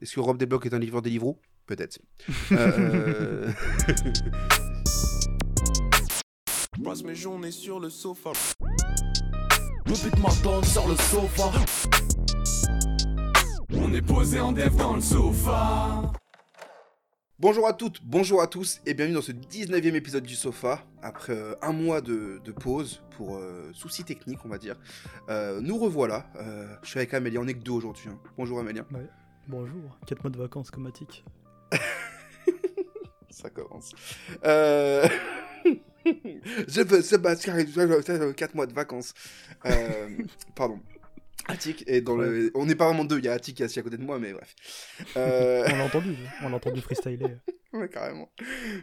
est-ce que Rob Desblocs est un livreur Deliveroo Peut-être. euh... Je passe mes journées sur le sofa. Le but m'attend sur le sofa. On est posé en dev dans le sofa. Bonjour à toutes, bonjour à tous et bienvenue dans ce 19e épisode du Sofa. Après euh, un mois de, de pause pour euh, soucis techniques, on va dire, euh, nous revoilà. Euh, je suis avec Amélie, on est que deux aujourd'hui. hein. Bonjour Amélie. Ouais. Bonjour, 4 mois de vacances comatique. Ça commence. Euh... je veux Sébastien, 4 mois de vacances. Euh, Pardon. Attic est dans le. On n'est pas vraiment deux, il y a Attic qui est assis à côté de moi, mais bref. Euh... On l'a entendu, on l'a entendu freestyler. Ouais, carrément.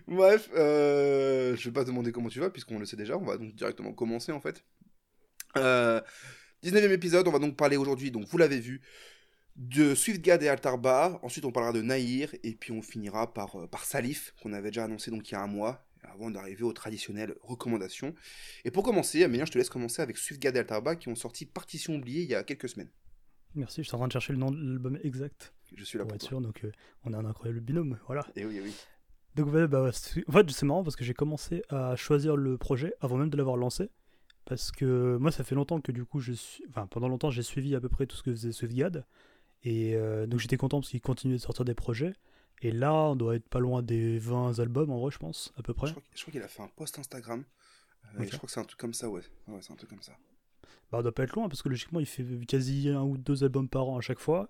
Bref, euh, je vais pas te demander comment tu vas, puisqu'on le sait déjà. On va donc directement commencer, en fait. Euh, 19e épisode, on va donc parler aujourd'hui, donc vous l'avez vu, de SwiftGad et Altarba. Ensuite, on parlera de Nahir, et puis on finira par, euh, par Salif, qu'on avait déjà annoncé donc il y a un mois, avant d'arriver aux traditionnelles recommandations. Et pour commencer, Amélien, je te laisse commencer avec SwiftGad et Altarba, qui ont sorti Partition oubliée il y a quelques semaines. Merci, je suis en train de chercher le nom de l'album exact Je suis là pour pour être toi. sûr, donc euh, on a un incroyable binôme, voilà. Et oui, eh oui. Donc bah, c'est- en fait c'est marrant parce que j'ai commencé à choisir le projet avant même de l'avoir lancé. Parce que moi ça fait longtemps que du coup je suis... Enfin pendant longtemps j'ai suivi à peu près tout ce que faisait SwiftGad. Et euh, donc j'étais content parce qu'il continuait de sortir des projets. Et là on doit être pas loin des 20 albums en vrai je pense, à peu près. Je crois, qu'il a fait un post Instagram. Euh. Je crois que c'est un truc comme ça, ouais. Ouais, c'est un truc comme ça. Bah, on doit pas être loin parce que logiquement il fait quasi un ou deux albums par an à chaque fois.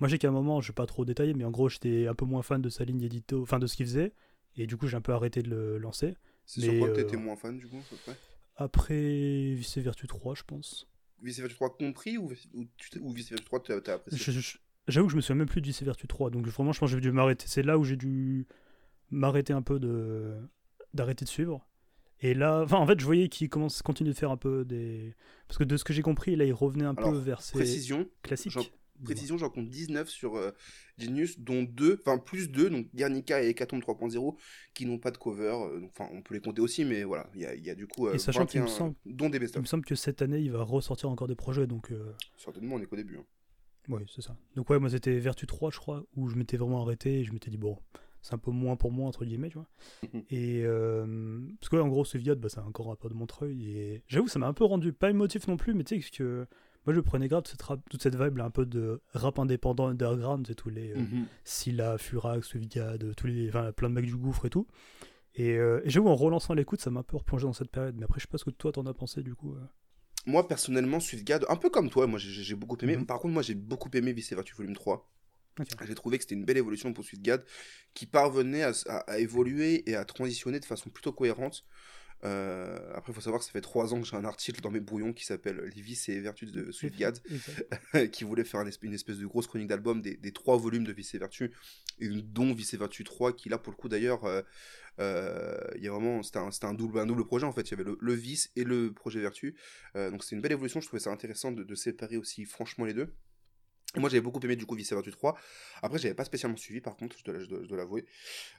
Moi j'ai qu'à un moment, je vais pas trop détailler, mais en gros j'étais un peu moins fan de sa ligne édito, enfin de ce qu'il faisait, et du coup j'ai un peu arrêté de le lancer. C'est sur quoi que euh, t'étais moins fan, du coup, à peu près? Après Vice Vertu 3, je pense. Vice Vertu 3 compris ou, ou, ou Vice Vertu 3 t'as apprécié? J'avoue que je me souviens même plus de Vice Vertu 3, donc vraiment je pense que j'ai dû m'arrêter. C'est là où j'ai dû m'arrêter un peu de d'arrêter de suivre. Et là, enfin en fait je voyais qu'il commence continue de faire un peu des parce que de ce que j'ai compris là il revenait un Alors, peu vers ses Précision, classiques. Précision, j'en compte 19 sur euh, Genius, dont 2, enfin plus 2, donc Guernica et Hecatombe 3.0, qui n'ont pas de cover. euh, Enfin, on peut les compter aussi, mais voilà, il y a, il y a du coup euh, Et sachant qu'il me 21, semble- dont des Il me semble que cette année il va ressortir encore des projets donc Certainement, on est qu'au début. hein. Oui, c'est ça. Donc ouais, moi c'était Vertu 3, je crois, où je m'étais vraiment arrêté et je m'étais dit, bon, c'est un peu moins pour moi, entre guillemets, tu vois. Et euh, parce que ouais, en gros, ce Viad, bah, c'est encore un rappeur de Montreuil. Et j'avoue, ça m'a un peu rendu, pas émotif non plus, mais tu sais que moi je prenais grave cette rap- toute cette vibe là, un peu de rap indépendant underground, c'est tous les euh, Mhm. Scylla, Furax, Viad, tous les, enfin, plein de mecs du gouffre et tout. Et, euh, et j'avoue, en relançant l'écoute, ça m'a un peu replongé dans cette période. Mais après, je sais pas ce que toi t'en as pensé du coup. euh. Moi, personnellement, SwiftGad, un peu comme toi, moi j'ai beaucoup aimé. Mhm. Par contre, moi j'ai beaucoup aimé Vice Vertu Volume 3. Ok. J'ai trouvé que c'était une belle évolution pour SwiftGad qui parvenait à, s- à- à évoluer et à transitionner de façon plutôt cohérente. Euh, après, il faut savoir que ça fait trois ans que j'ai un article dans mes brouillons qui s'appelle Les vices et vertus de SwiftGad, qui voulait faire une espèce de grosse chronique d'album des, des trois volumes de Vice et Vertu, et dont Vice et Vertu 3, qui là, pour le coup, d'ailleurs, euh, euh, il y a vraiment, c'était un, double, un double projet en fait. Il y avait le, le Vice et le projet Vertu. Euh, donc c'était une belle évolution. Je trouvais ça intéressant de, de séparer aussi franchement les deux. Moi j'avais beaucoup aimé du coup Vice Vertu 3. Après j'avais pas spécialement suivi par contre, je dois, l'avouer.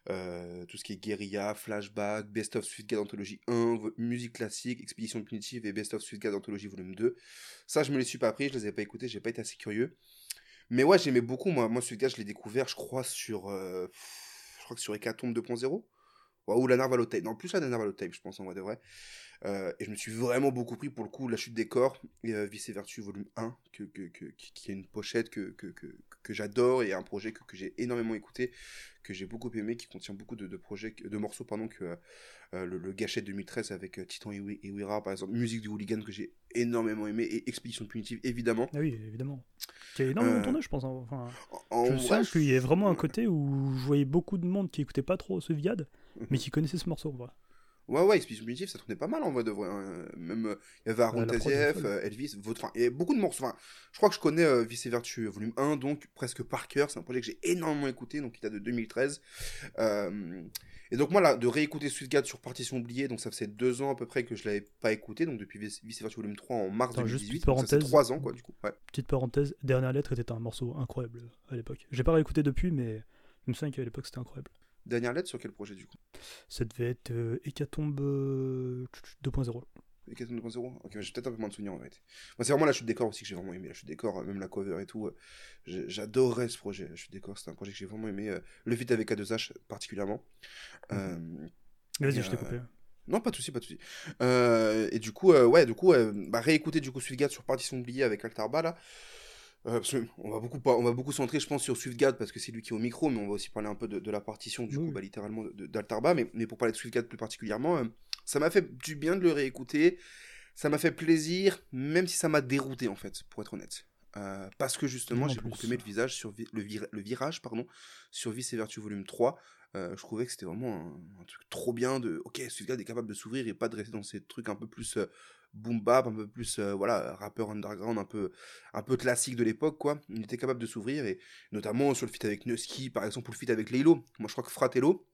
Euh, tout ce qui est guérilla, flashback, best of Suite God Anthologie 1, vo- musique classique, expédition punitive et best of Suite God Anthologie volume 2. Ça je me les suis pas pris, je les ai pas écoutés, j'ai pas été assez curieux. Mais ouais j'aimais beaucoup moi, moi Suite God je l'ai découvert je crois sur... euh, je crois que sur Hecatombe 2.0. Ouais, ou la Narvalo Tape. Non, plus la Narvalo Tape, je pense, en vrai de vrai. Euh, et je me suis vraiment beaucoup pris pour le coup La chute des corps et euh, Vice et Vertu volume 1, que, que, que- qui, est une pochette que, que, que, que j'adore et un projet que, que j'ai énormément écouté, que j'ai beaucoup aimé, qui contient beaucoup de, de projets, de morceaux, pardon, que euh, le, le Gâchette 2013 avec Titan et, Wi- et Wira, par exemple, musique du hooligan que j'ai énormément aimé, et Expédition punitive, évidemment. Ah oui, évidemment. Qui a énormément tourné, je pense. hein. Enfin, En je vrai, qu'il y a vraiment un côté où je voyais beaucoup de monde qui écoutait pas trop ce Viad, mais qui connaissait ce morceau. Voilà. Ouais, ouais, Expédition Punitive, ça tournait pas mal en vrai de vrai. hein. Même, euh, il y avait Aaron folle. euh, Elvis, votre. Enfin, il y avait beaucoup de morceaux. Enfin, je crois que je connais euh, Vice et Vertu volume 1, donc presque par cœur. C'est un projet que j'ai énormément écouté, donc il date de 2013. Euh, et donc, moi, là, de réécouter SwiftGad sur Partition Oubliée, donc ça faisait deux ans à peu près que je l'avais pas écouté, donc depuis Vice et Vertu volume 3 en mars Attends, juste 2018. petite donc ça fait parenthèse. trois ans, quoi, du coup. Ouais. Petite parenthèse, Dernière Lettre était un morceau incroyable à l'époque. J'ai pas réécouté depuis, mais je me souviens qu'à l'époque c'était incroyable. Dernière lettre sur quel projet, du coup? Ça devait être euh, Hécatombe euh, 2.0. Decathlon 2.0 Ok, j'ai peut-être un peu moins de souvenirs en fait. Moi, c'est vraiment la chute des corps aussi que j'ai vraiment aimé. La chute des corps, euh, même la cover et tout. euh, J'adorais ce projet. La chute des corps, c'était un projet que j'ai vraiment aimé. euh, Le feat avec A2H particulièrement. Euh, Mais Vas-y, je t'ai euh, coupé. non, pas de souci, pas de souci. Euh, et du coup, euh, ouais, du coup, euh, bah, réécouter du coup Swiftgad sur Partition oubliée avec Altarba là. Euh, parce on va beaucoup, on va beaucoup centrer, je pense, sur Swiftgad parce que c'est lui qui est au micro, mais on va aussi parler un peu de, de la partition, du Oui, coup, bah, littéralement d'Altarba. Mais, mais pour parler de Swiftgad plus particulièrement, euh, ça m'a fait du bien de le réécouter. Ça m'a fait plaisir, même si ça m'a dérouté en fait, pour être honnête. Euh, parce que justement, j'ai beaucoup aimé le, visage sur vi- le, vir- le virage pardon, sur Vice et Vertu volume 3. Euh, je trouvais que c'était vraiment un, un truc trop bien de ok Swiftgad est capable de s'ouvrir et pas de rester dans ces trucs un peu plus boom bap un peu plus euh, voilà rappeur underground un peu un peu classique de l'époque quoi il était capable de s'ouvrir et notamment sur le feat avec Nusky par exemple ou le feat avec Laylo moi je crois que Fratello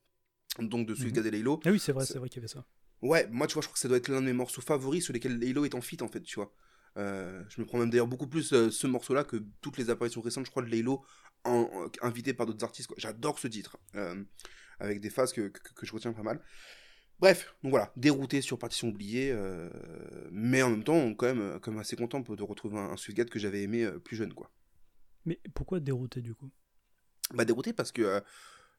donc de Swiftgad et Laylo Ah oui, c'est vrai, c'est- vrai qu'il y avait ça. Ouais, moi, tu vois, je crois que ça doit être l'un de mes morceaux favoris sur lesquels Laylo est en feat, en fait, tu vois. Euh, je me prends même d'ailleurs beaucoup plus euh, ce morceau-là que toutes les apparitions récentes, je crois, de Laylo invité par d'autres artistes. J'adore ce titre, euh, avec des phases que, que, que je retiens pas mal. Bref, donc voilà, dérouté sur Partition oubliée, euh, mais en même temps, quand même, euh, quand même assez content de retrouver un, un que j'avais aimé euh, plus jeune, quoi. Mais pourquoi dérouté du coup? Bah dérouté parce que, euh,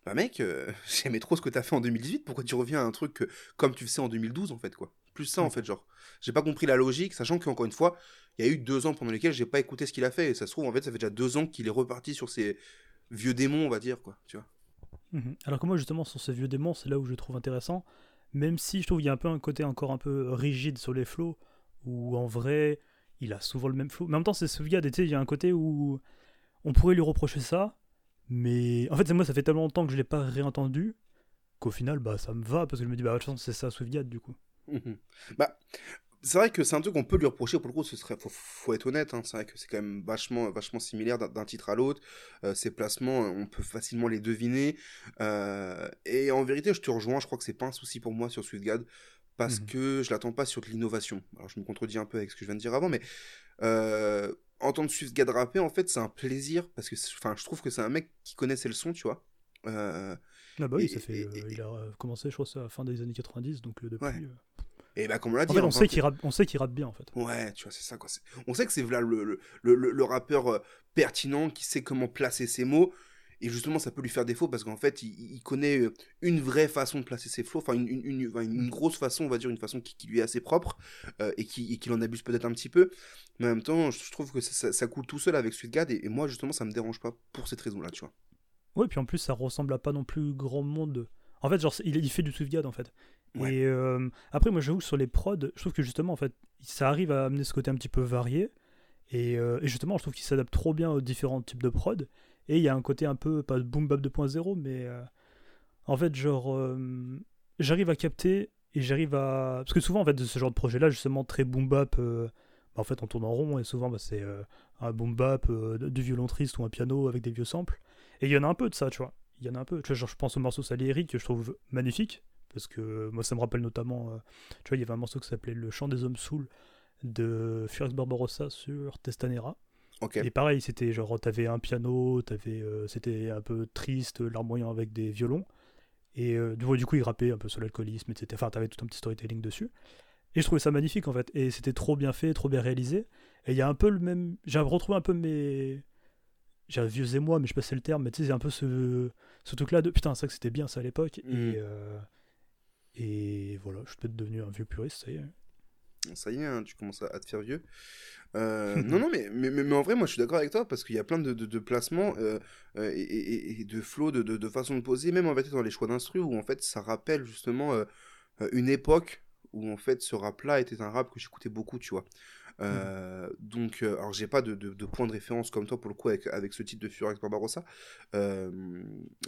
bah mec, euh, j'aimais trop ce que t'as fait en 2018, pourquoi tu reviens à un truc que- comme tu faisais en 2012 en fait quoi? Plus ça en fait genre. J'ai pas compris la logique, sachant qu'encore une fois, il y a eu deux ans pendant lesquels j'ai pas écouté ce qu'il a fait, et ça se trouve en fait ça fait déjà deux ans qu'il est reparti sur ses vieux démons on va dire quoi, tu vois. Mhm. Alors que moi, justement, sur ces vieux démons, c'est là où je le trouve intéressant. Même si je trouve qu'il y a un peu un côté encore un peu rigide sur les flows, où en vrai, il a souvent le même flow. Mais en même temps, c'est et tu il y a un côté où on pourrait lui reprocher ça, mais en fait, c'est moi, ça fait tellement longtemps que je l'ai pas réentendu, qu'au final, bah, ça me va, parce que je me dis, bah, de toute façon, c'est ça, Swiftgad, du coup. Mhm. Bah, c'est vrai que c'est un truc qu'on peut lui reprocher pour le coup, ce serait, faut, faut être honnête, hein, c'est vrai que c'est quand même vachement, vachement similaire d'un titre à l'autre. Euh, ses placements, on peut facilement les deviner. Euh, et en vérité, je te rejoins, je crois que c'est pas un souci pour moi sur Swiftgad parce Mhm. que je l'attends pas sur de l'innovation. Alors je me contredis un peu avec ce que je viens de dire avant, mais euh, entendre Swiftgad rapper, en fait, c'est un plaisir parce que, enfin, je trouve que c'est un mec qui connaît ses leçons, tu vois. Euh, Ah bah oui, Et- ça fait, et- euh, il a euh, commencé, je crois, à la fin des années 90, donc euh, depuis... Ouais. Et bah, comme on l'a dit, fait, on sait qu'il rappe, on sait qu'il rappe bien, en fait. Ouais, tu vois, c'est ça quoi. On sait que c'est là le, le, le, le- rappeur euh, pertinent qui sait comment placer ses mots. Et justement, ça peut lui faire défaut parce qu'en fait, il, il connaît euh, une vraie façon de placer ses flots, enfin, une, une, une- grosse façon, on va dire, une façon qui, qui lui est assez propre euh, et qui et qu'il en abuse peut-être un petit peu. Mais en même temps, je trouve que ça, ça- ça coule tout seul avec Sweetgad et, et moi, justement, ça me dérange pas pour cette raison-là, tu vois. Ouais, puis en plus, ça ressemble à pas non plus grand monde. En fait, genre, il fait du Swiftgad, en fait. Et euh, après, moi, j'avoue que sur les prods, je trouve que justement, en fait, ça arrive à amener ce côté un petit peu varié. Et, euh, justement, je trouve qu'il s'adapte trop bien aux différents types de prod. Et il y a un côté un peu, pas boom bap 2.0, mais euh, en fait, genre, j'arrive à capter et j'arrive à. Parce que souvent, en fait, de ce genre de projet-là, justement, très boom bap, bah, en fait, on tourne en rond et souvent, bah, c'est un boom bap, du violon triste ou un piano avec des vieux samples. Et il y en a un peu de ça, tu vois. Il y en a un peu. Tu vois, genre, je pense au morceau Salieri que je trouve magnifique. Parce que moi, ça me rappelle notamment. euh, tu vois, il y avait un morceau qui s'appelait Le chant des hommes saouls de Furix Barbarossa sur Testanera. Et pareil, c'était genre, t'avais un piano, t'avais, euh, c'était un peu triste, larmoyant avec des violons. Et euh, du coup, il rappait un peu sur l'alcoolisme, etc. Enfin, t'avais tout un petit storytelling dessus. Et je trouvais ça magnifique en fait. Et c'était trop bien fait, trop bien réalisé. Et il y a un peu le même. J'ai retrouvé un peu mes. J'ai un vieux émoi, mais je sais pas si c'est le terme, mais tu sais, c'est un peu ce, ce truc-là de putain, c'est vrai que c'était bien ça à l'époque. Et, euh, et voilà, je suis peut-être devenu un vieux puriste, ça y est. Ça y est, hein, tu commences à, te faire vieux. Euh, non, non, mais, mais, mais, en vrai, moi je suis d'accord avec toi parce qu'il y a plein de, de, de placements euh, euh, et, et- et de flots, de, de, de façons de poser, même en fait dans les choix d'instru où en fait ça rappelle justement euh, une époque où en fait ce rap-là était un rap que j'écoutais beaucoup, tu vois. Euh, Donc, euh, alors j'ai pas de, de, de point de référence comme toi pour le coup avec, avec ce titre de Furax Barbarossa. Euh,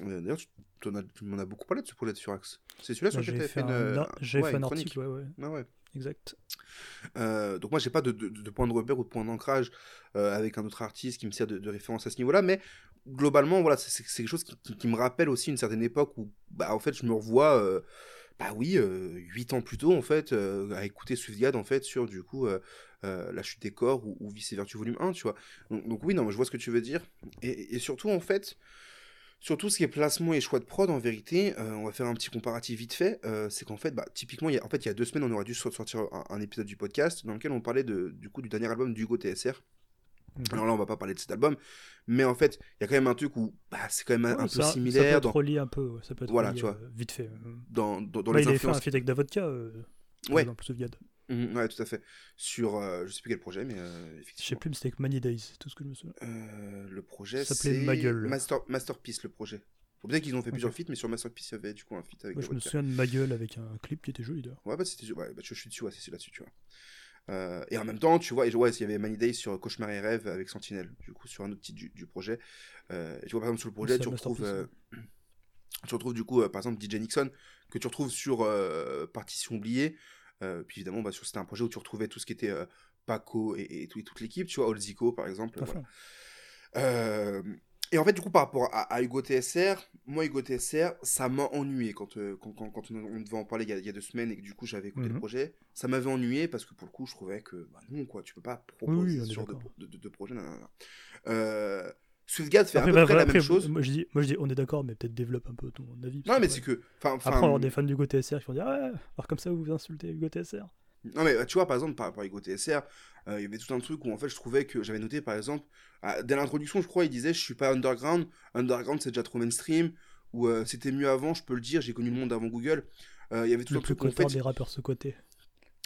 D'ailleurs, tu, as- m'en as beaucoup parlé de ce projet de Furax. C'est celui-là sur J'ai lequel tu fait, fait une, un, euh, j'ai ouais, fait un article, ouais, ouais, Ah ouais. exact. Euh, donc moi j'ai pas de, de, de point de repère ou de point d'ancrage euh, avec un autre artiste qui me sert de, de référence à ce niveau-là, mais globalement voilà c'est quelque chose qui, qui- qui me rappelle aussi une certaine époque où bah en fait je me revois euh, bah oui huit ans plus tôt en fait à écouter Swiftgad en fait sur du coup la chute des corps ou, ou Vice Vertu volume 1 tu vois donc, oui non je vois ce que tu veux dire et, surtout en fait Sur tout ce qui est placement et choix de prod, en vérité, on va faire un petit comparatif vite fait. c'est qu'en fait, bah, typiquement, y a, il y a deux semaines, on aurait dû so- sortir un, épisode du podcast dans lequel on parlait du coup du dernier album d'Hugo TSR. Alors là, on va pas parler de cet album, mais en fait, il y a quand même un truc où bah, c'est quand même un, Ouais, un ça- peu Ça similaire peut dans, être relié un peu, ça peut être Voilà, relié, tu vois. euh, vite fait. dans, dans, dans Bah, les il avait fait un influences. feat avec Davodka, euh, Ouais. exemple. Mhm, ouais, tout à fait. Sur, euh, je sais plus quel projet, mais euh, Je sais effectivement. plus, mais c'était avec Money Days, c'est tout ce que je me souviens. Euh, le projet, Ça s'appelait Ma Gueule. Master, Masterpiece, le projet. Faut Peut-être qu'ils ont fait plusieurs feats, mais sur Masterpiece, il y avait du coup un feat avec Moi, je me souviens de ma gueule avec un clip qui était joli d'ailleurs. Ouais, bah, c'était, ouais, bah, je suis dessus, ouais, c'est là-dessus, tu vois. Euh, et en même temps, tu vois, et, ouais, il y avait Many Days sur Cauchemar et Rêve avec Sentinelle, du coup, sur un autre titre du, du projet. Euh, et tu vois, par exemple, sur le projet, tu retrouves, euh, tu retrouves du coup, euh, par exemple, DJ Nixon, que tu retrouves sur Partition oubliée. Puis évidemment, bah, c'était un projet où tu retrouvais tout ce qui était Paco et, et tout- et toute l'équipe, tu vois, Olzico, par exemple. Voilà. Et en fait, du coup, par rapport à, à Hugo TSR, moi, Hugo TSR, ça m'a ennuyé quand, euh, quand, quand, quand on, devait en parler il y, a, il y a deux semaines et que du coup, j'avais écouté le Mhm. projet. Ça m'avait ennuyé parce que pour le coup, je trouvais que, bah non, quoi, tu peux pas proposer oui, on ce genre de, de, de- projet. nanana. Euh, Swiftgad fait Après, à peu bah, près la après, même chose. Moi je, dis, moi je dis, on est d'accord, mais peut-être développe un peu ton avis. Non, mais c'est que. enfin, Après, enfin, avoir des fans du Go TSR qui vont dire, ouais, alors comme ça vous vous insultez Hugo TSR. Non mais tu vois par exemple par rapport à Hugo TSR, euh, il y avait tout un truc où en fait je trouvais que j'avais noté par exemple ah, dès l'introduction je crois il disait je suis pas underground, underground c'est déjà trop mainstream ou euh, c'était mieux avant, je peux le dire, j'ai connu le monde avant Google. Euh, il y avait tout Le un truc fait des rappeurs ce côté.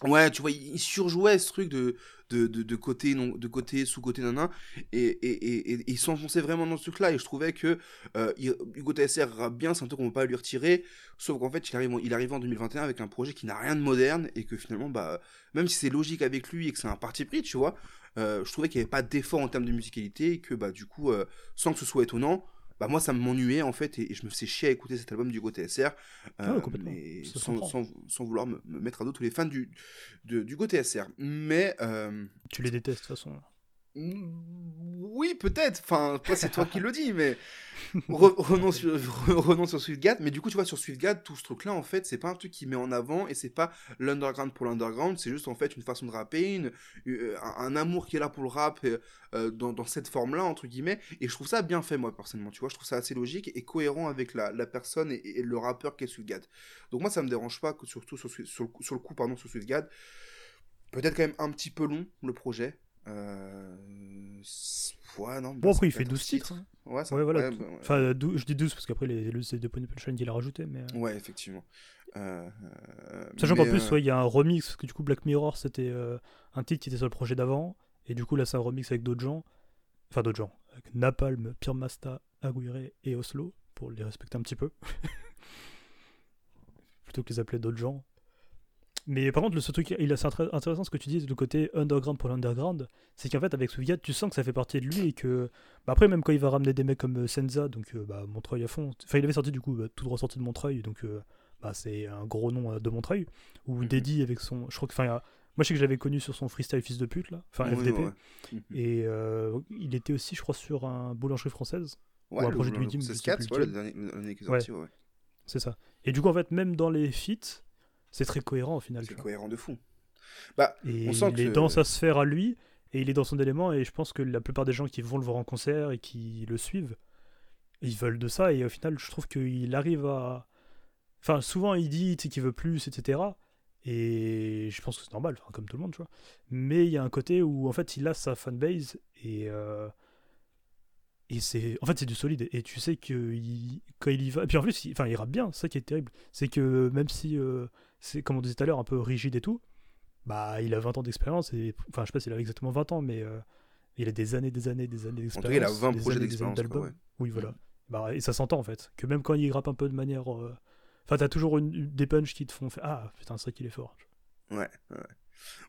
Ouais, tu vois, il, surjouait ce truc de, de, de, de côté, non, de côté, sous-côté, nanan, et, et, et, et il s'enfonçait vraiment dans ce truc-là, et je trouvais que euh, Hugo TSR bien, c'est un truc qu'on ne peut pas lui retirer, sauf qu'en fait, il arrive, il arrive en 2021 avec un projet qui n'a rien de moderne, et que finalement, bah, même si c'est logique avec lui et que c'est un parti pris, tu vois, euh, je trouvais qu'il n'y avait pas d'effort en termes de musicalité, et que, bah, du coup, euh, sans que ce soit étonnant, bah moi ça m'ennuyait en fait et, et je me faisais chier à écouter cet album du Hugo TSR Ah ouais, mais Ça se sans, comprend. sans, sans vouloir me, me mettre à dos tous les fans du, de, du Hugo TSR mais euh, Tu les détestes de toute façon. Mm, oui peut-être. Enfin c'est toi qui le dis mais re- revenons sur revenons sur mais du coup tu vois sur Swiftgad tout ce truc là en fait c'est pas un truc qui met en avant et c'est pas l'underground pour l'underground. C'est juste en fait une façon de rapper une, euh, un, amour qui est là pour le rap euh, euh, dans, cette forme là entre guillemets. Et je trouve ça bien fait moi personnellement. Tu vois je trouve ça assez logique et cohérent avec la, la personne et, le rappeur qu'est Swiftgad donc moi ça me dérange pas que surtout sur, sur, le, coup- pardon sur Swiftgad peut-être quand même un petit peu long le projet euh... c'est- ouais non Bon, bah, après, il fait peut 12 être titres. ouais, ça- Ouais, voilà. ouais, bah, ouais. Enfin, euh, dou- je dis 12 parce qu'après, les, le- c'est de Punchline qu'il a rajouté. Mais... euh, Ouais, effectivement. Euh, euh, Sachant qu'en plus, ouais, il y a un remix, parce que du coup, Black Mirror, c'était euh, un titre qui était sur le projet d'avant, et du coup, là, c'est un remix avec d'autres gens, enfin d'autres gens, avec Napalm, Pure Masta, Aguirre et Oslo, pour les respecter un petit peu, plutôt que les appeler d'autres gens. Mais par contre, ce truc, il est intéressant ce que tu dis, le côté underground pour l'underground, c'est qu'en fait, avec Swigat, tu sens que ça fait partie de lui, et que, bah, après, même quand il va ramener des mecs comme euh, Senza, donc euh, bah, Montreuil à fond, enfin, il avait sorti du coup, bah, tout ressorti de Montreuil, donc euh, bah, c'est un gros nom de Montreuil, ou Mhm. Deddy avec son. Je crois que. Enfin, moi, je sais que je l'avais connu sur son freestyle fils de pute, là. Enfin, FDP. ouais. Mhm. Et euh, il était aussi, je crois, sur un boulangerie française. Ouais, un projet de Widim, le je sais 4, plus ouais, le lequel. dernier, le dernier qui est Ouais. sorti, ouais, ouais. C'est ça. Et du coup, en fait, même dans les feats, c'est très cohérent au final. C'est cohérent de fou. Bah, Et On sent il est dans sa sphère à lui, et il est dans son élément, et je pense que la plupart des gens qui vont le voir en concert et qui le suivent, ils veulent de ça, et au final, je trouve qu'il arrive à. Enfin, souvent, il dit qu'il veut plus, etc. Et je pense que c'est normal, comme tout le monde, tu vois. Mais il y a un côté où, en fait, il a sa fanbase, et. euh, Et c'est. En fait, c'est du solide, et tu sais que il- quand il y va. Et puis en plus, il... Enfin, il rappe bien, ça qui est terrible. C'est que même si euh, c'est, comme on disait tout à l'heure, un peu rigide et tout, bah, il a 20 ans d'expérience et enfin, je sais pas s'il a exactement 20 ans, mais euh, il a des années, des années, des années en d'expérience. tout cas, il a 20 des projets d'expérience. ouais. Oui, voilà. Bah, et ça s'entend en fait. Que même quand il rappe un peu de manière. euh, Enfin, t'as toujours une, des punchs qui te font faire Ah putain, c'est vrai qu'il est fort. Ouais, ouais.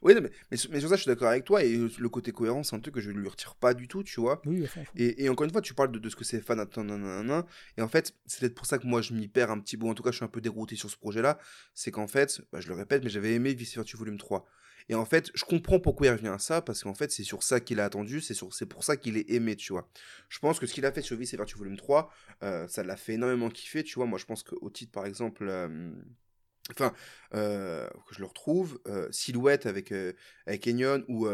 Oui, mais, mais, sur- mais sur ça, je suis d'accord avec toi. Et le côté cohérent, c'est un truc que je lui retire pas du tout, tu vois. Oui. Et, et encore une fois, tu parles de, de ce que c'est fan, attends, nan, nan, nan, et en fait, c'est peut-être pour ça que moi je m'y perds un petit peu, en tout cas je suis un peu dérouté sur ce projet-là, c'est qu'en fait, bah, je le répète, mais j'avais aimé Vice Vertu Volume 3. Et en fait, je comprends pourquoi il revient à ça, parce qu'en fait, c'est sur ça qu'il a attendu, c'est sur- c'est pour ça qu'il est aimé, tu vois. Je pense que ce qu'il a fait sur Vice Vertu Volume 3, euh, ça l'a fait énormément kiffer, tu vois. Moi, je pense qu'au titre, par exemple, euh, enfin, euh, que je le retrouve, euh, Silhouette avec, euh, avec Enyon ou,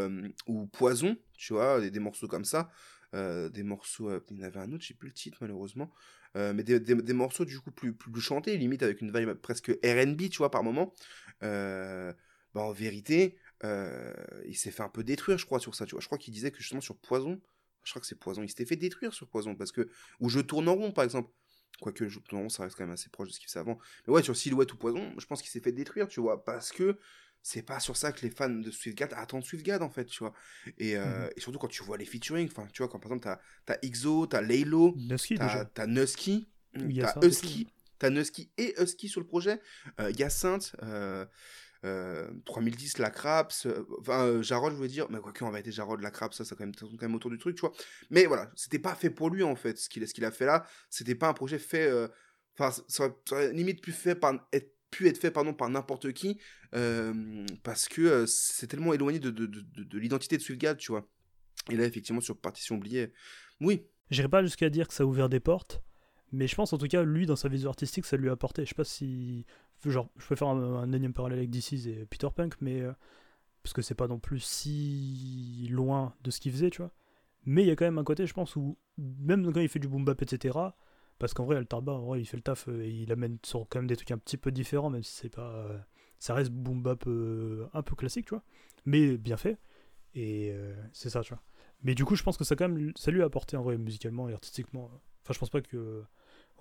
ou Poison, tu vois, des, des morceaux comme ça, des morceaux, il y en avait un autre, j'ai plus le titre malheureusement, mais des, des- morceaux du coup plus, plus, chantés, limite avec une vibe presque RB, tu vois, par moment. Bah, en vérité, il s'est fait un peu détruire, je crois, sur ça, tu vois. Je crois qu'il disait que justement sur Poison, je crois que c'est Poison, il s'était fait détruire sur Poison, parce que, ou Je tourne en rond, par exemple. Quoique rond, ça reste quand même assez proche de ce qu'il faisait avant. Mais ouais, sur Silhouette ou Poison, je pense qu'il s'est fait détruire, tu vois, parce que c'est pas sur ça que les fans de Swiftgad attendent Swiftgad, en fait, tu vois. Et, euh, Mhm. et surtout quand tu vois les featuring, enfin, tu vois, quand par exemple, t'as XO, t'as Laylo, t'as Nusky, t'as Husky, t'as Nusky et Husky sur le projet, euh, Hyacinthe, euh, euh, 3010, la Craps, euh, enfin, euh, Jarod, je voulais dire, mais quoi que, en vérité, Jarod, la Craps, ça, ça quand même, quand même autour du truc, tu vois. Mais voilà, c'était pas fait pour lui, en fait, ce qu'il a fait là, c'était pas un projet fait, euh, enfin, ça, aurait- limite pu, fait par, être, pu être fait, pardon, par n'importe qui, euh, parce que euh, c'est tellement éloigné de, de, de, de- de l'identité de tu vois. Et là, effectivement, sur Partition oubliée, oui, J'irai pas jusqu'à dire que ça a ouvert des portes, mais je pense en tout cas, lui, dans sa vision artistique, ça lui a apporté. Je sais pas si. Genre, je peux faire un, un énième parallèle avec DC's et Peter Punk, mais. euh, parce que c'est pas non plus si loin de ce qu'il faisait, tu vois. Mais il y a quand même un côté, je pense, où même quand il fait du boom bap, etc., parce qu'en vrai, Altarba, en vrai, il fait le taf euh, et il amène sur quand même des trucs un petit peu différents, même si c'est pas. euh, ça reste boom bap un peu classique, tu vois. Mais bien fait. Et c'est ça, tu vois. Mais du coup, je pense que ça, quand même, ça lui a apporté en vrai, musicalement et artistiquement. Enfin, je pense pas que.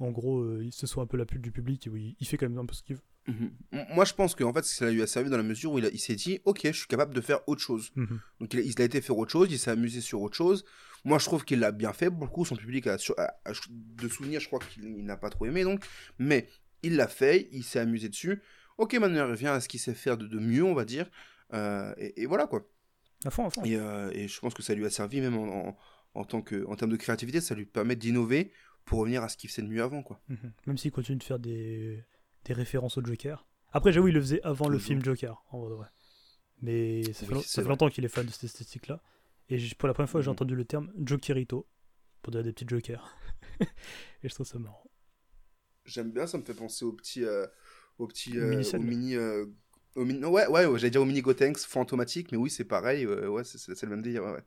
En gros, euh, ce soit un peu la pute du public et où il, il fait quand même un peu ce qu'il veut. Mhm. Moi, je pense qu'en fait, ça lui a servi dans la mesure où il, s'est dit, ok, je suis capable de faire autre chose. Mhm. Donc, il a, il a été faire autre chose, il s'est amusé sur autre chose. Moi, je trouve qu'il l'a bien fait. Beaucoup, son public a, sur- a- a- de souvenirs, je crois qu'il il n'a pas trop aimé, donc. Mais il l'a fait, il s'est amusé dessus. Ok, maintenant, il revient à ce qu'il sait faire de, de mieux, on va dire. Euh, et, et voilà, quoi. À fond, à fond. Et, euh, et je pense que ça lui a servi, même en, en, en tant que, en termes de créativité, ça lui permet d'innover pour revenir à ce qu'il faisait de mieux avant, quoi. Mhm. Même s'il continue de faire des, des références au Joker. Après, j'avoue, il le faisait avant le film Joker, en vrai. Mais ça fait, Oui, ça longtemps qu'il est fan de cette esthétique-là. Et pour la première fois, j'ai Mhm. entendu le terme Jokerito, pour dire des petits Jokers. et je trouve ça marrant. J'aime bien, ça me fait penser au petit, euh, au petit, Au euh, au mini, euh, au mini- ouais, ouais, ouais, j'allais dire au mini Gotenks fantomatique, mais oui, c'est pareil, ouais, ouais, c'est le même délire, ouais.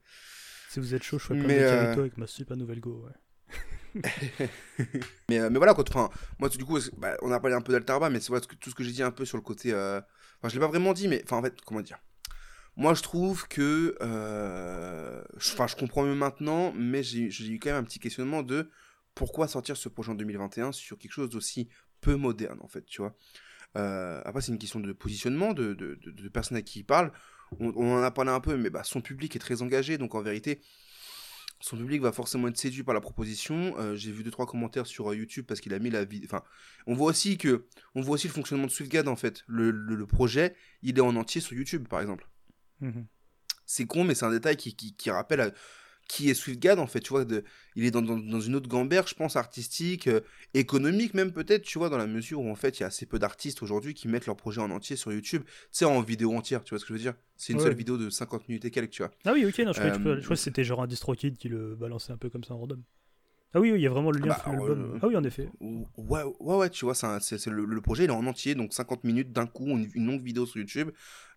Si vous êtes chaud, je ferai plein Mais, de euh, Jokerito avec ma super nouvelle Go. Ouais. Mais, euh, mais voilà, moi, du coup, bah, on a parlé un peu d'Altarba, mais c'est voilà, tout ce que j'ai dit un peu sur le côté, euh, enfin, je l'ai pas vraiment dit, mais, enfin, en fait, comment dire, moi, je trouve que, euh, enfin, je comprends mieux maintenant, mais j'ai eu quand même un petit questionnement de pourquoi sortir ce projet en 2021 sur quelque chose d'aussi peu moderne, en fait, tu vois? Après, c'est une question de positionnement, de, de personnes à qui il parle. On, on en a parlé un peu, mais bah, son public est très engagé, donc en vérité, son public va forcément être séduit par la proposition. Euh, J'ai vu deux trois commentaires sur euh, YouTube parce qu'il a mis la vidéo. Enfin, on voit aussi que, on voit aussi le fonctionnement de SwiftGad en fait. Le, le, le projet, il est en entier sur YouTube, par exemple. Mhm. C'est con, mais c'est un détail qui, qui, qui rappelle à- qui est SwiftGad en fait. Tu vois, de, il est dans, dans, dans une autre gamberge, je pense, artistique, euh, économique même peut-être, tu vois, dans la mesure où en fait il y a assez peu d'artistes aujourd'hui qui mettent leur projet en entier sur YouTube. Tu sais, en vidéo entière, tu vois ce que je veux dire? C'est une Ouais. seule vidéo de 50 minutes et quelques, tu vois. Ah oui, ok, non, je croyais, que tu peux- Euh, je croyais que c'était genre un DistroKid qui le balançait un peu comme ça en random. Ah oui, oui, il y a vraiment le lien bah, avec alors, l'album. euh, Ah oui, en effet. Ouais, ouais, ouais, tu vois, c'est le, le projet, il est en entier, donc 50 minutes d'un coup, une, une longue vidéo sur YouTube,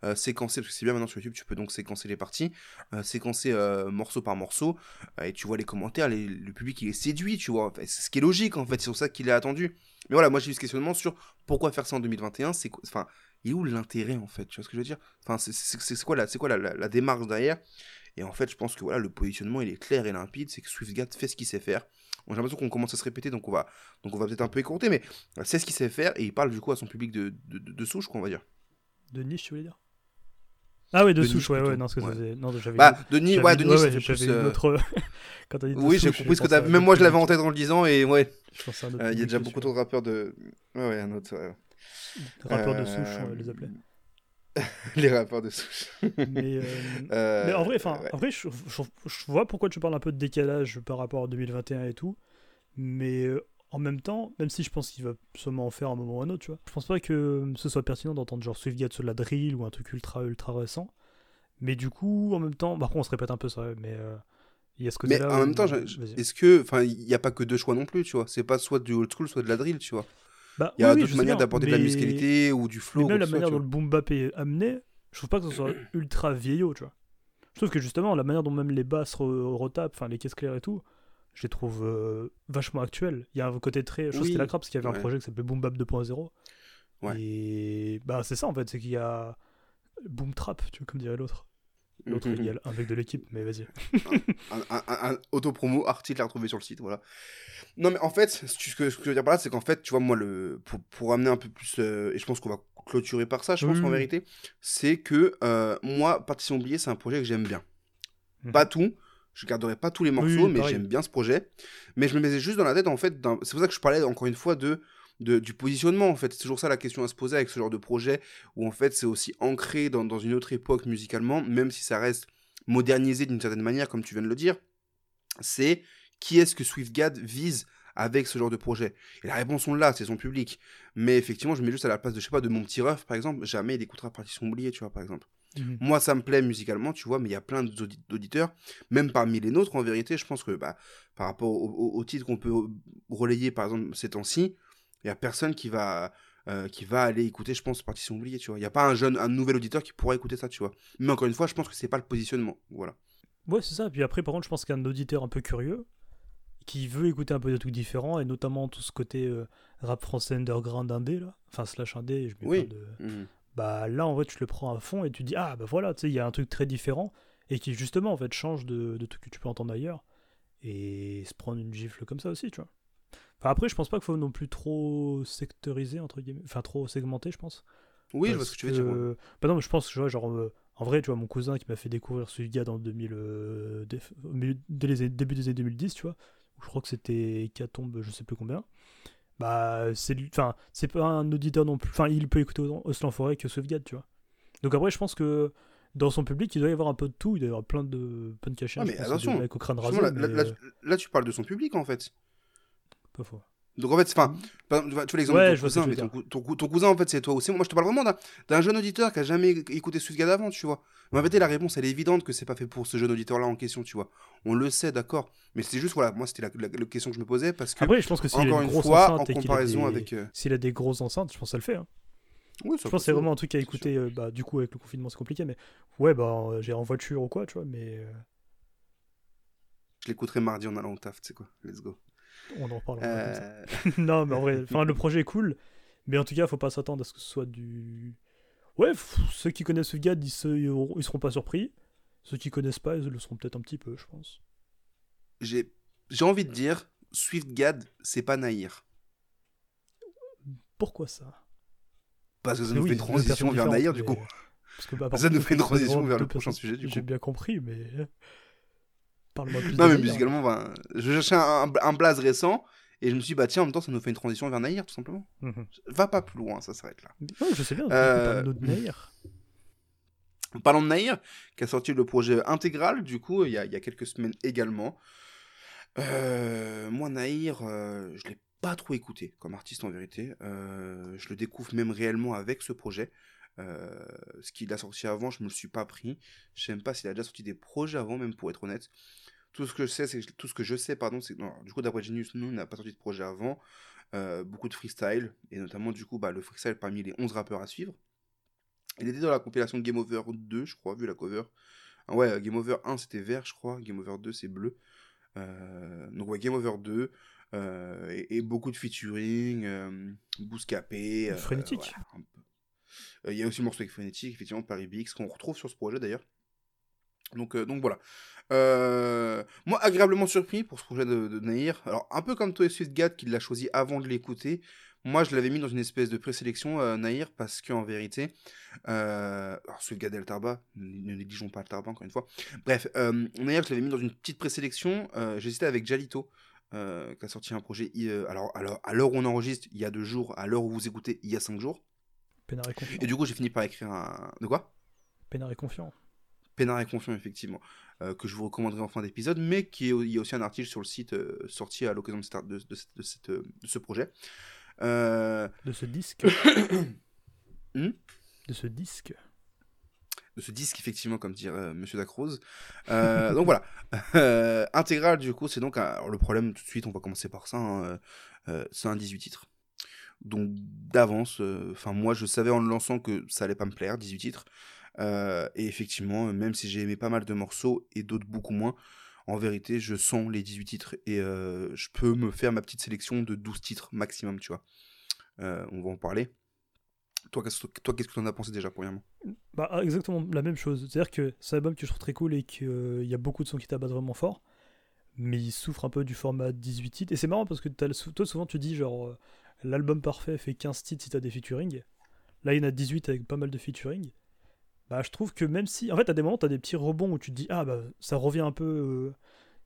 euh, séquencée, parce que c'est bien maintenant sur YouTube, tu peux donc séquencer les parties, euh, séquencer euh, morceau par morceau, et tu vois les commentaires, les- le public il est séduit, tu vois, c'est ce qui est logique en fait, c'est pour ça qu'il est attendu. Mais voilà, moi j'ai eu ce questionnement sur pourquoi faire ça en 2021, c'est quoi, enfin, il est où l'intérêt en fait, tu vois ce que je veux dire? Enfin, c'est- quoi, la, c'est quoi la, la- la démarche derrière? Et en fait, je pense que voilà, le positionnement il est clair et limpide, c'est que SwiftGat fait ce qu'il sait faire. J'ai l'impression qu'on commence à se répéter, donc on va, donc on va peut-être un peu écourter, mais euh, c'est ce qu'il sait faire et il parle du coup à son public de, de, de- de souche, quoi, on va dire. De niche, tu voulais dire? Ah oui, de, De souche, niche, ouais, ouais, non, parce que ouais. non, j'avais Bah, Denis, j'avais- ouais, Denis, ça fait j'avais plus. euh, autre. Quand t'as dit de Oui, j'ai compris ce que t'as. Même moi, je l'avais en tête en le disant, et ouais, Je pense à un autre euh, il y a déjà beaucoup trop de rappeurs de. Ouais, ouais, un autre. ouais. ouais. Rappeurs de Euh, souche, on va les appeler. les rappeurs de souche. Mais, euh, Euh, mais en vrai, enfin, ouais. après, je, je- je vois pourquoi tu parles un peu de décalage par rapport à 2021 et tout, mais euh, en même temps, même si je pense qu'il va sûrement en faire un moment ou un autre, tu vois, je pense pas que ce soit pertinent d'entendre genre SwiftGad sur de la drill ou un truc ultra ultra récent. Mais du coup, en même temps, par contre, on se répète un peu ça, mais euh, il y a ce Mais côté-là. en où- même temps, je- est-ce que. Enfin, il n'y a pas que deux choix non plus, tu vois. C'est pas soit du old school, soit de la drill, tu vois. Bah, Il y a oui, d'autres manières d'apporter de la musicalité ou du flow. Mais même la soit, manière dont le boom bap est amené, je trouve pas que ce soit ultra vieillot, tu vois. Je trouve que justement, la manière dont même les basses re- retapent, enfin les caisses claires et tout, je les trouve euh, vachement actuelles. Il y a un côté très. Je Oui, c'était la crabe parce qu'il y avait ouais. un projet qui s'appelait Boom Bap 2.0. Ouais. Et bah, c'est ça en fait, c'est qu'il y a. Boom Trap, tu vois, comme dirait l'autre. L'autre, a un mec de l'équipe, mais vas-y. un, un, un- un autopromo, article à retrouver sur le site, voilà. Non, mais en fait, ce que, ce que je veux dire par là, c'est qu'en fait, tu vois, moi, le, pour, pour amener un peu plus, euh, et je pense qu'on va clôturer par ça, je pense, Oui, en oui. vérité, c'est que euh, moi, Partition Oubliée, c'est un projet que j'aime bien. Mhm. Pas tout, je garderai pas tous les morceaux, oui, mais j'aime bien ce projet. Mais je me mettais juste dans la tête, en fait, c'est pour ça que je parlais encore une fois de, de- du positionnement, en fait. C'est toujours ça la question à se poser avec ce genre de projet, où en fait, c'est aussi ancré dans, dans une autre époque musicalement, même si ça reste modernisé d'une certaine manière, comme tu viens de le dire. C'est qui est-ce que SwiftGad vise avec ce genre de projet? Et la réponse, on l'a, c'est son public. Mais effectivement, je me mets juste à la place de, je sais pas, de mon petit ref, par exemple, jamais il écoutera Partition Oubliée, tu vois, par exemple. Mhm. Moi, ça me plaît musicalement, tu vois, mais il y a plein d'audi- d'auditeurs, même parmi les nôtres, en vérité, je pense que bah, par rapport au, au- au titre qu'on peut relayer, par exemple, ces temps-ci, il y a personne qui va, euh, qui va aller écouter, je pense, Partition oubliée, tu vois. Il n'y a pas un jeune, un nouvel auditeur qui pourra écouter ça, tu vois. Mais encore une fois, je pense que c'est pas le positionnement, voilà. Ouais, c'est ça. Puis après, par contre, je pense qu'un auditeur un peu curieux, qui veut écouter un peu des trucs différents, et notamment tout ce côté euh, rap français underground indé, là, enfin slash indé, je mets Oui. de... Mhm. Bah là, en vrai, tu le prends à fond et tu dis, ah bah voilà, tu sais, il y a un truc très différent, et qui justement, en fait, change de, de trucs que tu peux entendre ailleurs, et se prendre une gifle comme ça aussi, tu vois. Enfin, après, je pense pas qu'il faut non plus trop sectoriser, entre guillemets, enfin, trop segmenter, je pense. Oui, je vois Parce ce que tu veux dire. ouais. Bah non, mais je pense que, tu vois, genre, euh, en vrai, tu vois, mon cousin qui m'a fait découvrir ce gars dans 2000, euh, dé- dès les début des années 2010, tu vois, où je crois que c'était Catombe, je sais plus combien. Bah, c'est enfin, c'est pas un auditeur non plus. Enfin, il peut écouter Oslan Forêt que Sauvegarde, tu vois. Donc après, je pense que dans son public, il doit y avoir un peu de tout, il doit y avoir plein de plein de cachets. Mais attention, de mecs au crâne rasé, Justement, là, mais, là- là- euh, là, tu parles de son public, en fait. Pas faux. Donc en fait, c'est- enfin, exemple, tu vois- l'exemple Ouais, de je ton cousin, mais ton, cou- ton cou- ton cousin en fait c'est toi aussi. Moi je te parle vraiment d'un- jeune auditeur qui a jamais écouté SwiftGad avant, tu vois. Mais en fait la réponse elle est évidente que c'est pas fait pour ce jeune auditeur là en question, tu vois. On le sait, d'accord. Mais c'est juste voilà, moi c'était la, la- la question que je me posais parce que Après, je pense que encore une fois en comparaison des- avec. euh, S'il a des grosses enceintes, je pense que ça le fait. hein. Oui, Je pense que c'est vraiment un truc à écouter. euh, bah, du coup, avec le confinement, c'est compliqué, mais ouais, bah, euh, j'ai en voiture ou quoi, tu vois, mais Je l'écouterai mardi en allant au taf, tu sais quoi. Let's go. On en reparlera. comme ça. Euh, non, mais en vrai, enfin, le projet est cool, mais en tout cas, faut pas s'attendre à ce que ce soit du. Ouais, pff, ceux qui connaissent ce gars, ils, se- ils seront pas surpris. Ceux qui connaissent pas, ils le seront peut-être un petit peu, je pense. J'ai j'ai envie de dire SwiftGad c'est pas Naïr. Pourquoi ça? Parce que ça Mais nous oui, fait une transition vers Naïr du coup. Parce que, bah, Ça nous fait une transition vers le prochain sujet, du J'ai coup. bien compris, mais. Parle-moi plus Non, mais musicalement, ben, je cherchais un, un blaze récent et je me suis dit, bah tiens, en même temps, ça nous fait une transition vers Naïr, tout simplement. Mhm. Va pas plus loin, ça s'arrête là. Ouais, je sais bien, Euh, parle-nous de Naïr. Parlons de Naïr, qui a sorti le projet intégral, du coup, il y a, il y a quelques semaines également. Euh, moi, Naïr, euh, je l'ai pas trop écouté comme artiste en vérité. Euh, je le découvre même réellement avec ce projet. Euh, ce qu'il a sorti avant, je me le suis pas pris. Je sais même pas s'il a déjà sorti des projets avant, même pour être honnête. Tout ce que je sais, c'est tout ce que je sais, pardon, c'est du coup d'après Genius, nous, n'a pas sorti de projet avant. Euh, beaucoup de freestyle et notamment du coup bah, le freestyle parmi les 11 rappeurs à suivre. Il était dans la compilation Game Over 2, je crois, vu la cover. Ah ouais, Game Over 1 c'était vert, je crois. Game Over 2 c'est bleu. Euh, donc ouais, Game Over 2. euh, et, et beaucoup de featuring, euh, Bouscapé. euh, Frénétique. Euh, Il y a aussi le morceau avec Frénétique, effectivement, Paris BX, qu'on retrouve sur ce projet d'ailleurs. Donc, euh, donc voilà. Euh, moi, agréablement surpris pour ce projet de, de. Alors, un peu comme toi et SwiftGad qui l'a choisi avant de l'écouter. Moi, je l'avais mis dans une espèce de présélection, euh, Naïr, parce qu'en vérité, euh, alors SwiftGad et le Tarba, ne négligeons pas le Tarba encore une fois. Bref, euh, Naïr, je l'avais mis dans une petite présélection. J'hésitais avec Jalito. qui a sorti un projet, alors, alors à l'heure où on enregistre, il y a deux jours, à l'heure où vous écoutez, il y a cinq jours. Pénard est confiant. Et du coup, j'ai fini par écrire un. De quoi? Pénard est confiant. Pénard et Confiant, effectivement, euh, que je vous recommanderai en fin d'épisode, mais qui est, il y a aussi un article sur le site euh, sorti à l'occasion de, euh, ce projet. Euh, De ce disque. Hmm? De ce disque. de ce disque, effectivement, comme dirait euh, Monsieur Dacrose. Euh, donc voilà. Euh, intégral, du coup, c'est donc. Alors, le problème, tout de suite, on va commencer par ça. hein, c'est un 18 titres. Donc, d'avance, enfin, moi, je savais en le lançant que ça allait pas me plaire, 18 titres. Euh, et effectivement, même si j'ai aimé pas mal de morceaux et d'autres beaucoup moins, en vérité, je sens les 18 titres et euh, je peux me faire ma petite sélection de 12 titres maximum, tu vois. Euh, on va en parler. Toi, qu'est-ce que tu en as pensé déjà, premièrement? Bah, ah, exactement la même chose. C'est-à-dire que c'est un album que je trouve très cool et qu'il y a beaucoup de sons qui t'abattent vraiment fort, mais il souffre un peu du format 18 titres. Et c'est marrant parce que toi, souvent, tu dis genre euh, l'album parfait fait 15 titres si t'as des featuring. Là, il y en a 18 avec pas mal de featuring. Bah, je trouve que même si. En fait, à des moments, t'as des petits rebonds où tu te dis, ah bah, ça revient un peu. euh,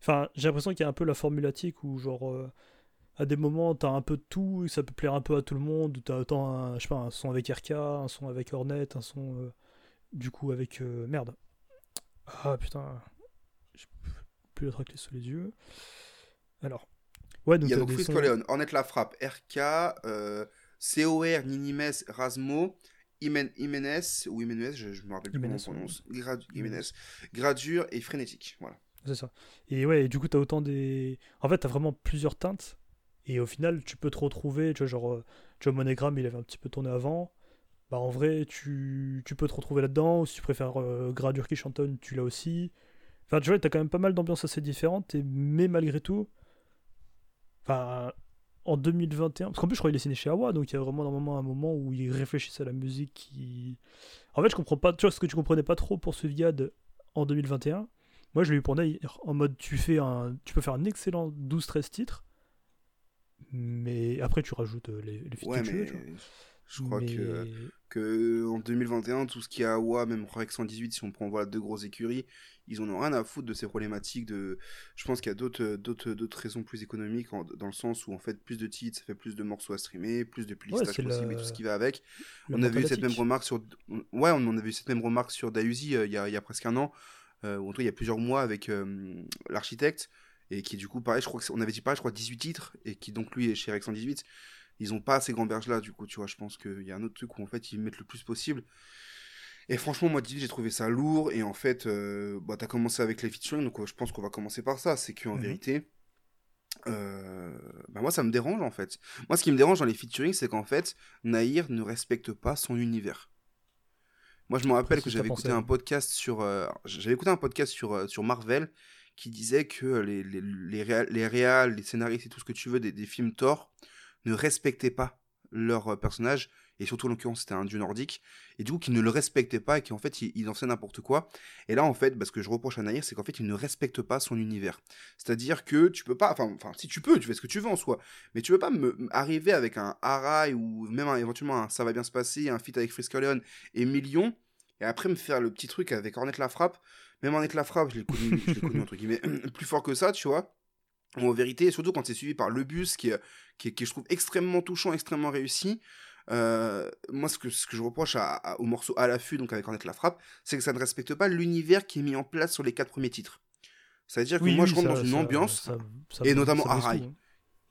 Enfin, j'ai l'impression qu'il y a un peu la formulatique où, genre, euh, à des moments, t'as un peu de tout, et ça peut plaire un peu à tout le monde. où T'as autant un, je sais pas, un son avec RK, un son avec Hornet, un son. euh, du coup, avec. merde. Ah putain. J'ai plus la tracklist sous les yeux. Alors. Ouais, donc Il y a donc Leon, Ornette La Frappe, RK, COR, Ninimes, Rasmo, Imenes, ou Imenes, je, je me rappelle plus comment on prononce, Grad, Imenes. Imenes, Gradure et Frénétique. Voilà. C'est ça. Et ouais, et du coup, t'as autant des. En fait, t'as vraiment plusieurs teintes. Et au final, tu peux te retrouver. Tu vois, genre, euh, tu vois, Monogram, il avait un petit peu tourné avant. Bah, en vrai, tu, tu peux te retrouver là-dedans. Ou si tu préfères euh, Gradure qui chantonne, tu l'as aussi. Enfin, tu vois, t'as quand même pas mal d'ambiances assez différentes. Et... Mais malgré tout. Enfin. En 2021, parce qu'en plus je crois qu'il est signé chez Awa, donc il y a vraiment normalement un moment où il réfléchissent à la musique qui... En fait je comprends pas, tu vois ce que tu comprenais pas trop pour ce Viad en 2021, moi, je l'ai eu pour Nair, en mode tu fais un, tu peux faire un excellent 12-13 titres, mais après tu rajoutes euh, les, les feats Ouais, que tu veux, mais tu vois. je crois Mais- que, que en 2021, tout ce qui est AWA, même Rex 118, si on prend voilà, deux grosses écuries, ils en ont rien à foutre de ces problématiques. De... Je pense qu'il y a d'autres, d'autres, d'autres raisons plus économiques, en- dans le sens où en fait, plus de titres, ça fait plus de morceaux à streamer, plus de playlistages c'est possibles et tout ce qui va avec. Le on avait eu cette même remarque sur ouais on en avait eu cette même remarque sur Dayuzi euh, il y, a, il y a presque un an euh, ou en tout cas il y a plusieurs mois avec euh, l'architecte et qui du coup pareil je crois que c'est- on avait dit pareil je crois 18 titres et qui donc lui est chez Rex 118 ils ont pas ces grands berges là du coup tu vois je pense qu'il y a un autre truc où en fait ils mettent le plus possible et franchement moi 18 j'ai trouvé ça lourd et en fait euh, bah, t'as commencé avec les featuring donc euh, je pense qu'on va commencer par ça c'est qu'en Mhm. vérité euh, bah moi ça me dérange en fait moi ce qui me dérange dans les featuring c'est qu'en fait Nahir ne respecte pas son univers moi, je me rappelle que ta j'avais pensée, écouté un hein? podcast sur, euh, j'avais écouté un podcast sur, euh, sur Marvel qui disait que les, les, les, réal, les réals, les scénaristes et tout ce que tu veux des, des films Thor ne respectaient pas leur euh, personnage, et surtout en l'occurrence c'était un dieu nordique, et du coup qu'ils ne le respectaient pas et qu'en fait il, il en faisait n'importe quoi. Et là en fait, bah, ce que je reproche à Naïr, c'est qu'en fait il ne respecte pas son univers. C'est-à-dire que tu peux pas, enfin, si tu peux, tu fais ce que tu veux en soi, mais tu peux pas me, arriver avec un Harai ou même éventuellement un Ça va bien se passer, un feat avec Frisk Leon et Million, et après me faire le petit truc avec Ornette la frappe. Même Ornette la frappe, je l'ai connu, je l'ai connu entre guillemets, plus fort que ça, tu vois. En vérité, surtout quand c'est suivi par Le Bus, qui qui qui je trouve, extrêmement touchant, extrêmement réussi. Euh, moi, ce que, ce que je reproche à, à- au morceau à l'affût, donc avec Ornette la frappe, c'est que ça ne respecte pas l'univers qui est mis en place sur les quatre premiers titres. C'est-à-dire que Oui, moi, oui, je rentre ça- dans une ça- ambiance, ça- et notamment Arai. hein.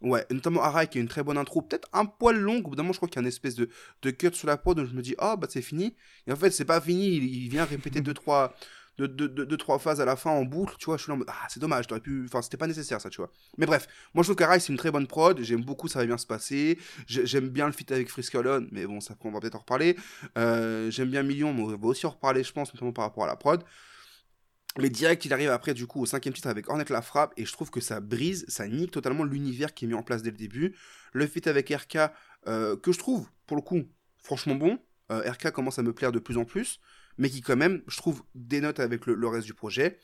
Ouais, notamment Arai qui a une très bonne intro, peut-être un poil long. Au bout d'un moment, je crois qu'il y a une espèce de, de cut sur la prod, donc je me dis, ah bah c'est fini. Et en fait, c'est pas fini, il, il vient répéter deux, trois, deux, deux, deux, deux, trois phases à la fin en boucle, tu vois. Je suis là en mode, ah c'est dommage, t'aurais pu. Enfin, c'était pas nécessaire ça, tu vois. Mais bref, moi je trouve qu'Arai c'est une très bonne prod, j'aime beaucoup, ça va bien se passer. J'ai- J'aime bien le feat avec Frisk Alone, mais bon, ça on va peut-être en reparler. Euh, j'aime bien Million, mais on va aussi en reparler, je pense, notamment par rapport à la prod. Mais direct, il arrive après, du coup, au cinquième titre avec Hornet la frappe, et je trouve que ça brise, ça nique totalement l'univers qui est mis en place dès le début. Le feat avec RK, euh, que je trouve, pour le coup, franchement bon. Euh, RK commence à me plaire de plus en plus, mais qui, quand même, je trouve, dénote avec le, le reste du projet.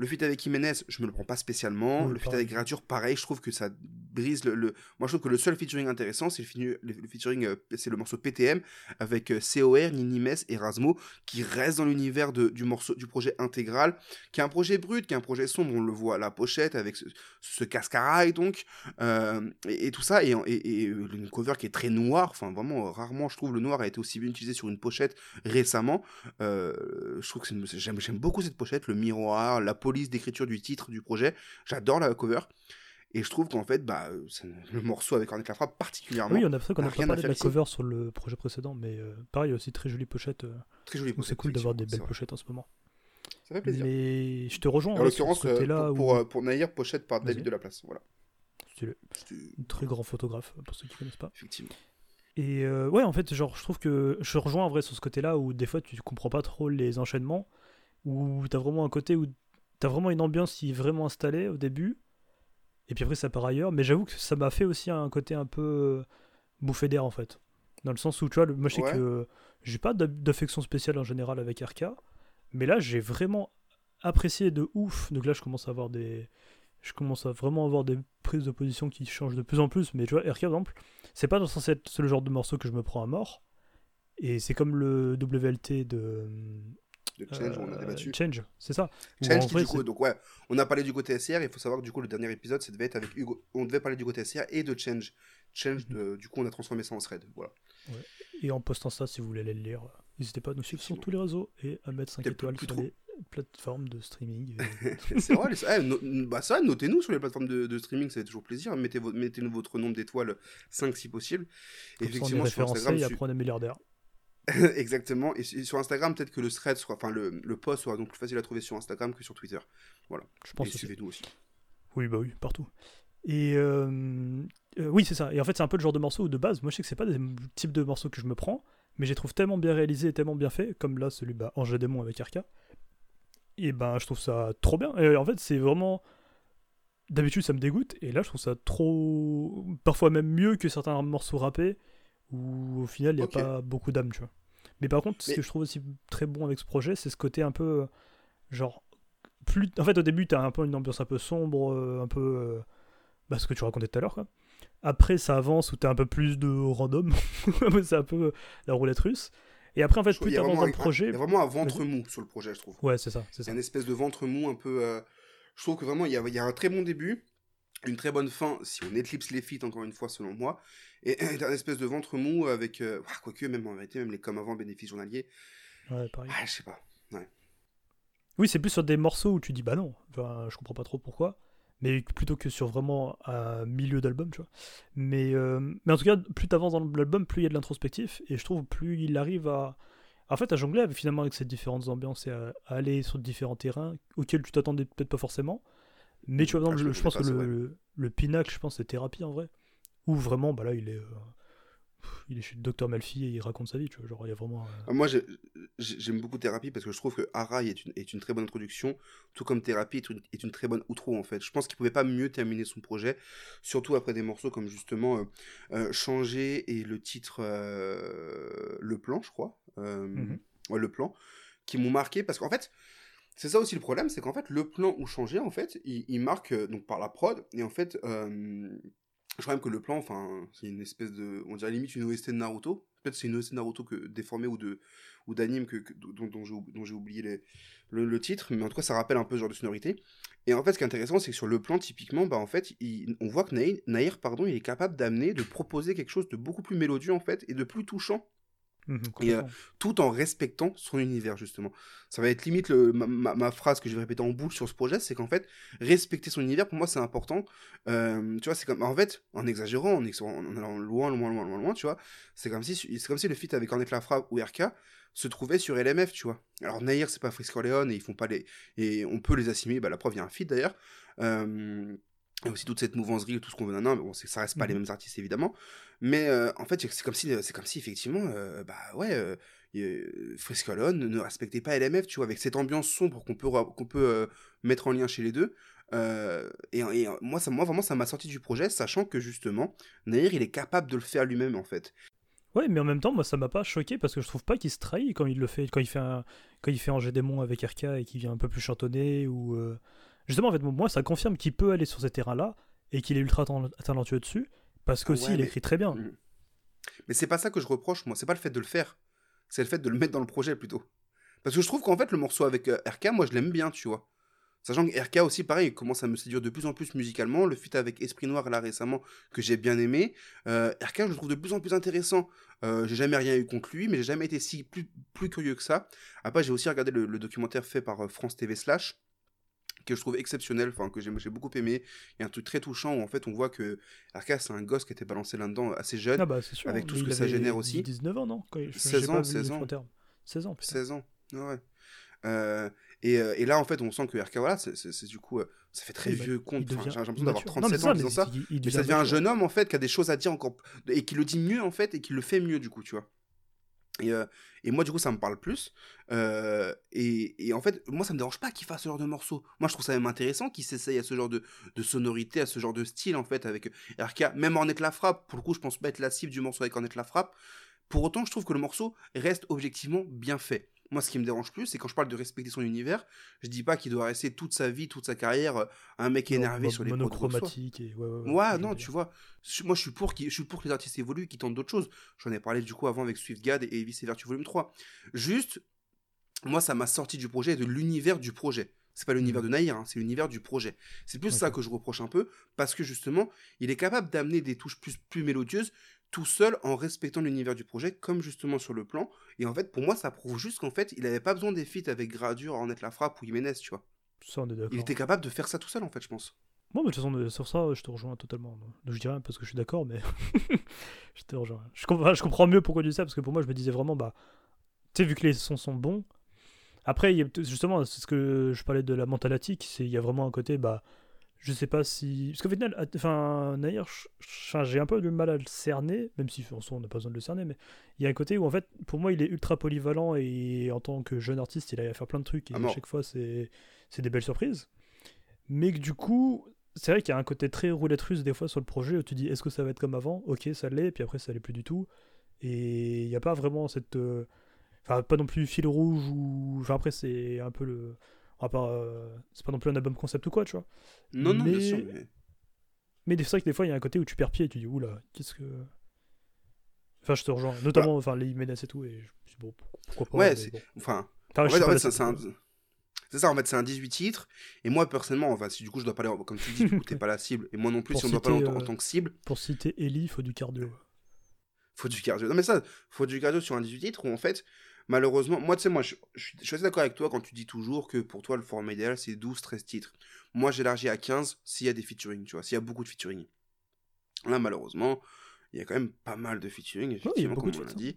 Le feat avec Jiménez, je me le prends pas spécialement. Oui, le feat avec Gradure, pareil, je trouve que ça brise le. le- Moi, je trouve que le seul featuring intéressant, c'est le, featu- le- le featuring, euh, c'est le morceau PTM avec euh, COR, Ninimes et Rasmo, qui reste dans l'univers du morceau, du projet intégral, qui est un projet brut, qui est un projet sombre. On le voit à la pochette avec ce, ce cascarail, donc, euh, et, et tout ça, et, et- et une cover qui est très noire. Enfin, vraiment, rarement, je trouve, le noir a été aussi bien utilisé sur une pochette récemment. Je trouve que j'aime beaucoup cette pochette, le miroir, la police d'écriture du titre du projet. J'adore la cover. Et je trouve qu'en fait, bah, euh, le morceau avec Ornette la frappe particulièrement. Oui, on a fait qu'on a pas rien à parlé de la cover sur le projet précédent, mais euh, pareil, aussi très jolie pochette. euh, Très jolie donc c'est pochette, cool d'avoir des belles pochettes en ce moment. Ça fait plaisir. Mais je te rejoins En l'occurrence, ce euh, pour, où pour, pour Nahir, pochette par. David de la Place. Voilà. Un très grand photographe, pour ceux qui connaissent pas. Effectivement. Et ouais, en fait, genre, je trouve que je rejoins en vrai sur ce côté-là où des fois tu comprends pas trop les enchaînements, où t'as vraiment un côté où t'as vraiment une ambiance qui est vraiment installée au début, et puis après ça part ailleurs. Mais j'avoue que ça m'a fait aussi un côté un peu euh, bouffé d'air en fait. Dans le sens où, tu vois, le- moi je sais Ouais. que j'ai pas d'affection spéciale en général avec RK, mais là j'ai vraiment apprécié de ouf. Donc là je commence à avoir des. Je commence à vraiment avoir des prises de position qui changent de plus en plus. Mais tu vois, RK par exemple, c'est pas censé être le genre de morceau que je me prends à mort. Et c'est comme le WLT de. De Change, on a euh, débattu. Change, c'est ça. Change, qui, vrai, du coup, donc ouais, on a parlé du côté SR, il faut savoir que du coup, le dernier épisode, ça devait être avec Hugo. On devait parler du côté SR et de Change. Change, Mhm. de- du coup, on a transformé ça en thread. Voilà. Et en postant ça, si vous voulez aller le lire, n'hésitez pas à nous suivre sur Effectivement. tous les réseaux et à mettre 5 Peut-être étoiles plus sur trop. les plateformes de streaming. c'est vrai, eh, no- bah ça, notez-nous sur les plateformes de, de streaming, ça fait toujours plaisir. Mettez, mettez-nous votre nombre d'étoiles, 5 si possible. Et ça, on est effectivement, sur Instagram, et après on est milliardaire. Exactement. Et su- sur Instagram, peut-être que le thread, soit, enfin le, le post sera donc plus facile à trouver sur Instagram que sur Twitter. Je pense et suivez-nous aussi. Oui, bah oui, partout. Et euh, euh, oui, c'est ça. Et en fait, c'est un peu le genre de morceau où de base, moi je sais que c'est pas des types de morceaux que je me prends, mais je les trouve tellement bien réalisés et tellement bien faits, comme là celui bah, Angers Démon avec Arca. Et ben, je trouve ça trop bien. Et en fait, c'est vraiment. D'habitude, ça me dégoûte, et là, je trouve ça trop. Parfois même mieux que certains morceaux rappés, où au final, il n'y a pas beaucoup d'âme, tu vois. Mais par contre, ce Mais- que je trouve aussi très bon avec ce projet, c'est ce côté un peu. euh, Genre. Plus... En fait, au début, t'as un peu une ambiance un peu sombre, euh, un peu. euh, bah, ce que tu racontais tout à l'heure, quoi. Après, ça avance où t'as un peu plus de random. c'est un peu la roulette russe. Et après, en fait, plus t'avances dans le un- projet. Il y a vraiment un ventre mou sur le projet, je trouve. Ouais, c'est ça, c'est une espèce de ventre mou un peu. euh, Je trouve que vraiment, il y a, il y a un très bon début, une très bonne fin, si on éclipse les feats, encore une fois, selon moi. Et un espèce de ventre mou avec. euh, Quoique, même en vérité, même les comme avant bénéfices journaliers. Ouais, pareil. Ah, je sais pas. Oui, c'est plus sur des morceaux où tu dis bah non, enfin, je comprends pas trop pourquoi, mais plutôt que sur vraiment un milieu d'album, tu vois. Mais, euh, mais en tout cas, plus t'avances dans l'album, plus il y a de l'introspectif, et je trouve plus il arrive à, en fait, à jongler avec- finalement avec ces différentes ambiances et à, à aller sur différents terrains auxquels tu t'attendais peut-être pas forcément. Mais tu vois, par Ah, exemple, je pense que le, le, le pinacle, je pense, c'est thérapie en vrai, où vraiment, bah là, il est, euh, il est chez le docteur Malfi et il raconte sa vie, tu vois. Genre, il y a vraiment. euh, Ah, Moi, j'ai- j'ai- j'aime beaucoup Thérapie parce que je trouve que Arai est une, est une très bonne introduction, tout comme Thérapie est une, est une très bonne outro en fait. Je pense qu'il pouvait pas mieux terminer son projet, surtout après des morceaux comme justement euh, euh, Changer et le titre Le Plan, je crois. Mhm. ouais, le Plan, qui m'ont marqué parce qu'en fait, c'est ça aussi le problème, c'est qu'en fait, le plan ou changer, en fait, il, marque euh, donc par la prod, et en fait, euh, je crois même que le plan, enfin, c'est une espèce de, on dirait limite une OST de Naruto. Peut-être c'est une OST de Naruto que déformée ou d'anime que, dont, j'ai oublié le, titre, mais en tout cas, ça rappelle un peu ce genre de sonorité. Et en fait, ce qui est intéressant, c'est que sur le plan, typiquement, bah en fait, on voit que Nair, Nair, pardon, il est capable d'amener, de proposer quelque chose de beaucoup plus mélodieux en fait et de plus touchant Et, euh, tout en respectant son univers justement. Ça va être limite le, ma, ma- ma phrase que je vais répéter en boucle sur ce projet, c'est qu'en fait, respecter son univers, pour moi, c'est important. Euh, tu vois, c'est comme, en fait, en exagérant, en, ex- en allant loin, loin, loin, loin, loin, tu vois, c'est comme si, c'est comme si le feat avec Ornette Lafra ou RK se trouvait sur LMF, tu vois. Alors Nair, c'est pas Frisco Leon et ils font pas les, et on peut les assimiler. Bah la preuve, il y a un feat d'ailleurs. Euh, et aussi toute cette mouvance et tout ce qu'on veut non mais bon ça reste pas les mêmes artistes évidemment. Mais euh, en fait c'est comme si c'est comme si effectivement euh, bah ouais euh, euh, Frisco Leon ne respectait pas LMF tu vois avec cette ambiance sombre qu'on peut qu'on peut euh, mettre en lien chez les deux. Euh, et, et, euh, moi ça moi vraiment ça m'a sorti du projet sachant que justement Nair il est capable de le faire lui-même en fait. Ouais, mais en même temps, moi, ça m'a pas choqué parce que je trouve pas qu'il se trahit quand il le fait, quand il fait un, quand il fait Angers Démon avec RK et qu'il vient un peu plus chantonner ou euh, justement, en fait, moi, ça confirme qu'il peut aller sur ces terrains-là et qu'il est ultra tal- talentueux dessus parce qu'aussi ouais, il mais- écrit très bien. Mais c'est pas ça que je reproche, moi. C'est pas le fait de le faire. C'est le fait de le mettre dans le projet plutôt. Parce que je trouve qu'en fait, le morceau avec euh, RK, moi, je l'aime bien, tu vois. Sachant que RK aussi, pareil, il commence à me séduire de plus en plus musicalement. Le feat avec Esprit Noir, là, récemment, que j'ai bien aimé. Euh, RK, je le trouve de plus en plus intéressant. Euh, j'ai jamais rien eu contre lui, mais j'ai jamais été si plus, plus curieux que ça. Après, j'ai aussi regardé le, le documentaire fait par France TV Slash que je trouve exceptionnel, enfin que j'ai beaucoup aimé. Il y a un truc très touchant où en fait on voit que RK c'est un gosse qui était balancé là-dedans assez jeune. Ah bah, sûr. avec hein, tout ce que ça génère aussi. 19 ans, non? Quand il- je- 16 j'ai ans, pas vu 16 les ans. frontières. 16 ans, putain. 16 ans. Ouais. Euh, Et, euh, et là, en fait, on sent que RK, voilà, c'est- du coup, euh, ça fait très Oui, bah, vieux compte. Enfin, devient J'ai l'impression d'avoir mature. Non, mais 37 ça, ans en disant ça. il Mais ça devient un jeune homme, en fait, qui a des choses à dire encore. Et qui le dit mieux, en fait, et qui le fait mieux, du coup, tu vois. Et, euh, et moi, du coup, ça me parle plus. Euh, et, en fait, moi, ça me dérange pas qu'il fasse ce genre de morceau. Moi, je trouve ça même intéressant qu'il s'essaye à ce genre de, de sonorité, à ce genre de style, en fait, avec RK. Même Ornette la frappe, pour le coup, je pense pas être la cible du morceau avec Ornette la frappe. Pour autant, je trouve que le morceau reste objectivement bien fait. Moi, ce qui me dérange plus, c'est quand je parle de respecter son univers, je dis pas qu'il doit rester toute sa vie, toute sa carrière, euh, un mec énervé sur les monochromatique et ouais, ouais, ouais, non, tu vois, moi je suis pour qu'ils- je suis pour que les artistes évoluent, qu'ils tentent d'autres choses. J'en ai parlé du coup avant avec SwiftGad et Vice Vertu Volume 3. Juste, moi ça m'a sorti du projet et de l'univers du projet. C'est pas l'univers de Naïr, hein, c'est l'univers du projet. C'est plus ça que je reproche un peu, parce que justement, il est capable d'amener des touches plus, plus mélodieuses tout seul en respectant l'univers du projet, comme justement sur le plan. Et en fait, pour moi, ça prouve juste qu'en fait, il avait pas besoin des feats avec Gradure, Ornette la frappe ou Jiménez, tu vois. Ça, on est d'accord. Il était capable de faire ça tout seul, en fait, je pense. Bon, mais de toute façon, euh, sur ça, je te rejoins totalement. Donc, je dis rien parce que je suis d'accord, mais je te rejoins. Je, com- enfin, je comprends mieux pourquoi tu dis ça, parce que pour moi, je me disais vraiment, bah, tu sais, vu que les sons sont bons. Après, justement, c'est ce que je parlais de la mentalatique, c'est il y a vraiment un côté, bah, je sais pas si. Parce qu'au final, enfin, Nair, j'ai un peu du mal à le cerner, même si en soi, on n'a pas besoin de le cerner, mais il y a un côté où, en fait, pour moi, il est ultra polyvalent et en tant que jeune artiste, il a à faire plein de trucs et À chaque fois, c'est c'est des belles surprises. Mais que du coup, c'est vrai qu'il y a un côté très roulette russe des fois sur le projet où tu dis est-ce que ça va être comme avant? Ok, ça l'est, puis après ça l'est plus du tout. Et il n'y a pas vraiment cette. euh, Enfin, pas non plus fil rouge ou. Enfin, après, c'est un peu le. Va pas, euh, C'est pas non plus un album concept ou quoi, tu vois. Non, non, bien Mais- sûr. mais- Mais c'est vrai que des fois, il y a un côté où tu perds pied et tu dis oula, qu'est-ce que. Enfin, je te rejoins. Notamment, enfin, les menaces et tout. Et je me suis dit, bon, pourquoi pas. Ouais, c'est- bon. Enfin, Enfin, en fait, en pas, c'est un... pas- c'est ça, en fait, c'est un 18 titres. Et moi, personnellement, enfin, si du coup je dois parler, en- comme tu dis, du coup, t'es pas la cible. Et moi non plus, Pour si on doit parler en, citer, tant- en euh, tant que cible, Pour citer Ellie, il faut du cardio. faut du cardio. Non, mais ça, faut du cardio sur un 18 titres où en fait, malheureusement, moi, tu sais, moi, je, je suis je suis assez d'accord avec toi quand tu dis toujours que pour toi, le format idéal, c'est 12-13 titres. Moi, j'élargis à 15 s'il y a des featuring, tu vois, s'il y a beaucoup de featuring. Là, malheureusement, il y a quand même pas mal de featuring, effectivement, beaucoup comme de on l'a dit.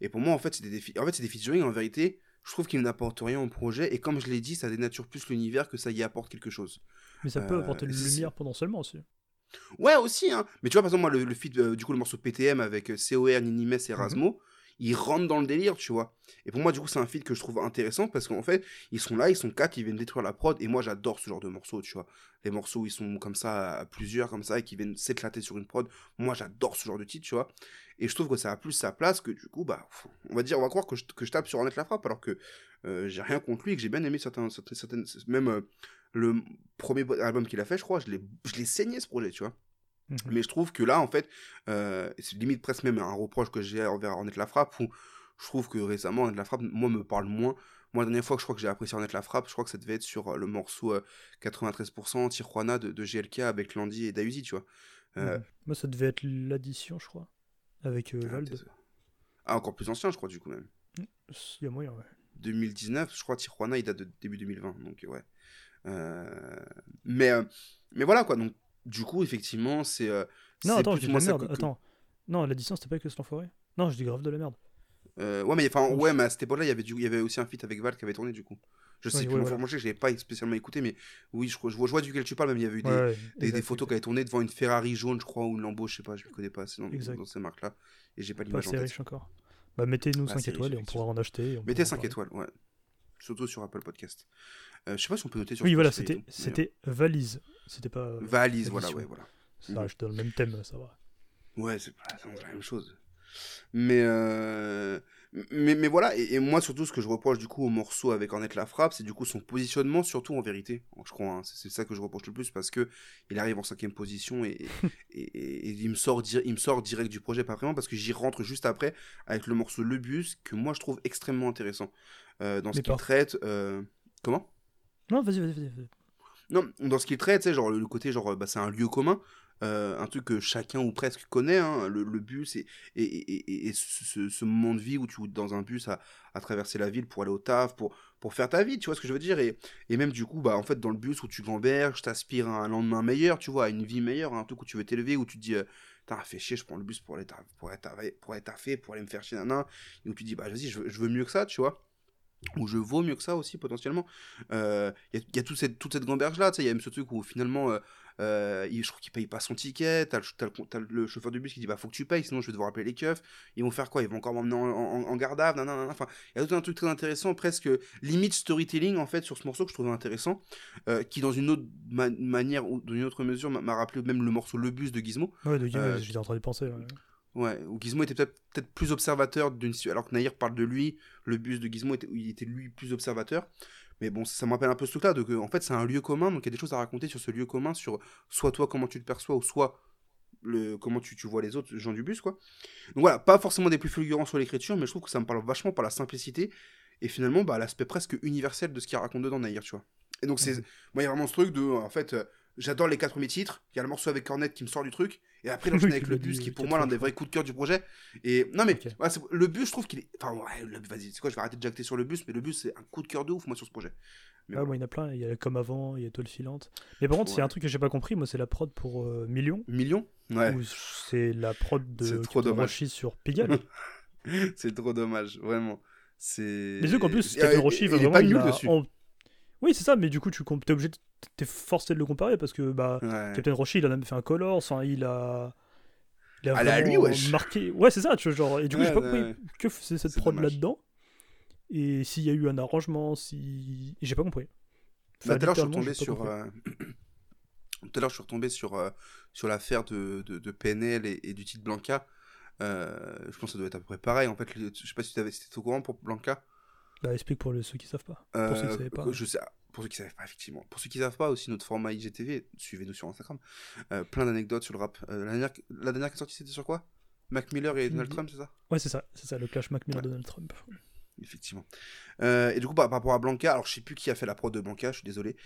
Et pour moi, en fait, c'est des, en fait, c'est des featuring, en vérité, je trouve qu'ils n'apportent rien au projet. Et comme je l'ai dit, ça dénature plus l'univers que ça y apporte quelque chose. Mais ça peut Euh, apporter une c'est- lumière potentiellement aussi. Ouais, aussi, hein. Mais tu vois, par exemple, moi, le, le euh, du coup, le morceau PTM avec euh, COR, Ninimes et Rasmo, ils rentrent dans le délire, tu vois. Et pour moi, du coup, c'est un feat que je trouve intéressant parce qu'en fait, ils sont là, ils sont quatre, ils viennent détruire la prod. Et moi, j'adore ce genre de morceaux, tu vois. Les morceaux où ils sont comme ça, à plusieurs, comme ça, et qui viennent s'éclater sur une prod. Moi, j'adore ce genre de titre, tu vois. Et je trouve que ça a plus sa place que, du coup, bah, on va dire, on va croire que je, tape sur Annette la frappe alors que euh, j'ai rien contre lui et que j'ai bien aimé certains, certaines, même euh, le premier album qu'il a fait, je crois, je l'ai saigné ce projet, tu vois. Mhm. Mais je trouve que là, en fait, euh, c'est limite presque même un reproche que j'ai envers Ornette la frappe, où je trouve que récemment, Ornette la frappe, moi, me parle moins. Moi, la dernière fois que je crois que j'ai apprécié Ornette la frappe, je crois que ça devait être sur euh, le morceau euh, 93% Tijuana de, de GLK avec Landy et Dayuzi, tu vois. Euh, Mhm. Moi, ça devait être l'addition, je crois. Avec euh, ah, Vald. ah, encore plus ancien, je crois, du coup, même. Il y a moyen, ouais. 2019, je crois, Tijuana, il date de début 2020, donc ouais. Euh, mais, euh, mais voilà, quoi, donc, du coup, effectivement, c'est... euh, Non, attends, je dis de la merde. que- Attends. Non, l'addition, c'était pas que ce l'enfoiré Non, je dis grave de la merde. Euh, ouais, mais enfin, ouais, mais à cette époque-là, il y avait du, il y avait aussi un feat avec Val qui avait tourné du coup. Je sais Oui, plus, ouais, moi, je pas spécialement écouté, mais oui, je, vois, je vois duquel tu parles, même il y avait eu des, Ouais, ouais, des, des exact, photos qui avaient tourné devant une Ferrari jaune, je crois, ou une Lambo, je sais pas, je ne connais pas assez dans, ces marques-là, et j'ai pas l'image en tête. riche encore. Bah, mettez-nous Pas 5 assez étoiles riche, et on pourra en acheter. Mettez pourra en 5 parler. étoiles, ouais. Surtout sur Apple Podcast. Euh, je sais pas si on peut noter sur Oui, voilà, c'était c'était valise. C'était pas. euh, Valise, voilà, ouais, voilà. Ça reste dans le même thème, ça va. Ouais, c'est la même chose. Mais, euh, mais, mais voilà, et, et moi surtout ce que je reproche du coup au morceau avec Ornette la frappe, c'est du coup son positionnement, surtout en vérité, je crois, hein. c'est ça que je reproche le plus parce que il arrive en cinquième position et, et, il, me sort il me sort direct du projet, pas vraiment parce que j'y rentre juste après avec le morceau Le Bus que moi je trouve extrêmement intéressant euh, dans ce qu'il traite. euh, Comment? Non, vas-y, vas-y, vas-y. non, dans ce qu'il traite, sais, genre le, côté, genre, bah, c'est un lieu commun, euh, un truc que chacun ou presque connaît, hein, le, bus et, et, et, et- ce, moment de vie où tu es dans un bus à, à traverser la ville pour aller au taf, pour, pour faire ta vie, tu vois ce que je veux dire? Et, même du coup, bah, en fait, dans le bus où tu gamberges, t'aspires à un lendemain meilleur, tu vois, à une vie meilleure, un truc où tu veux t'élever, où tu te dis, euh, fais chier, je prends le bus pour aller, pour être, pour pour aller me faire chier, nanan, et où tu dis, bah vas-y, je veux mieux que ça, tu vois. Où je vaux mieux que ça aussi potentiellement. Euh, Il y, a- il y a toute cette, toute cette gamberge là, tu sais, il y a même ce truc où finalement, euh, euh, je trouve qu'il paye pas son ticket, t'as le, chauffeur de bus qui dit bah faut que tu payes, sinon je vais devoir appeler les keufs. Ils vont faire quoi? Ils vont encore m'emmener en, en, en garde à. Enfin, il y a tout un truc très intéressant, presque limite storytelling en fait sur ce morceau que je trouvais intéressant, euh, qui dans une autre ma- manière ou dans une autre mesure m'a- rappelé même le morceau Le Bus de Gizmo. Ouais, de Euh, j'étais en train de penser. ouais. Ouais, où Gizmo était peut-être peut-être plus observateur d'une situation, alors que Nahir parle de lui, le bus de Gizmo était, il était lui plus observateur. Mais bon, ça me rappelle un peu ce truc-là, en fait, c'est un lieu commun, donc il y a des choses à raconter sur ce lieu commun, sur soit toi, comment tu te perçois, ou soit le, comment tu, tu vois les autres gens du bus, quoi. Donc voilà, pas forcément des plus fulgurants sur l'écriture, mais je trouve que ça me parle vachement par la simplicité, et finalement, bah, l'aspect presque universel de ce qu'il raconte dedans, Nahir, tu vois. Et donc, c'est, Mhm. moi, il y a vraiment ce truc de, en fait, euh, j'adore les quatre premiers titres, il y a le morceau avec Cornette qui me sort du truc, et après, il Oui, enchaîne tu avec le bus, qui est pour moi l'un des vrais coups de cœur du projet. Et non, mais le bus, je trouve qu'il est. Enfin, ouais, vas-y, c'est quoi, je vais arrêter de jacter sur le bus, mais le bus, c'est un coup de cœur de ouf, moi, sur ce projet. Mais Ah, moi, il y en a plein. Il y a comme avant, il y a Toile Filante. Mais par contre, c'est Ouais. un truc que j'ai pas compris. Moi, c'est la prod pour euh, Million. Million? Ouais, c'est la prod de trop. Roshi sur Pigalle? c'est trop dommage, vraiment. C'est. Mais vu qu'en plus, Roshi, il va est vraiment, pas il nul a- dessus. Oui, c'est ça, mais du coup, tu t'es obligé, de- t'es forcé de le comparer parce que bah, Ouais. Captain Roshi, il en a même fait un color, enfin, il a. Il a Ah, là, lui, wesh. marqué. Ouais, c'est ça, tu vois, genre. Et du coup, Ouais, j'ai pas ouais, que faisait cette prod là-dedans. Et s'il y a eu un arrangement, si. J'ai pas compris. Tout à l'heure, je suis retombé sur. euh, Tout à l'heure, je suis retombé sur, euh, sur l'affaire de, de, de PNL et, et du titre Blanca. Euh, je pense que ça doit être à peu près pareil. En fait, je sais pas si tu étais au courant pour Blanca. Bah, explique pour les- ceux qui savent pas. Pour ceux qui Euh, savaient pas. Je sais, pour ceux qui savent pas, effectivement. Pour ceux qui savent pas, aussi notre format IGTV, suivez-nous sur Instagram. Euh, plein d'anecdotes sur le rap. Euh, la, dernière, la dernière qui est sortie, c'était sur quoi? Mac Miller et Donald. Trump, c'est ça? Ouais, c'est ça, c'est ça, le clash Mac Miller Ouais. Donald Trump. Effectivement. Euh, et du coup, par, par rapport à Blanca, alors je sais plus qui a fait la prod de Blanca, je suis désolé.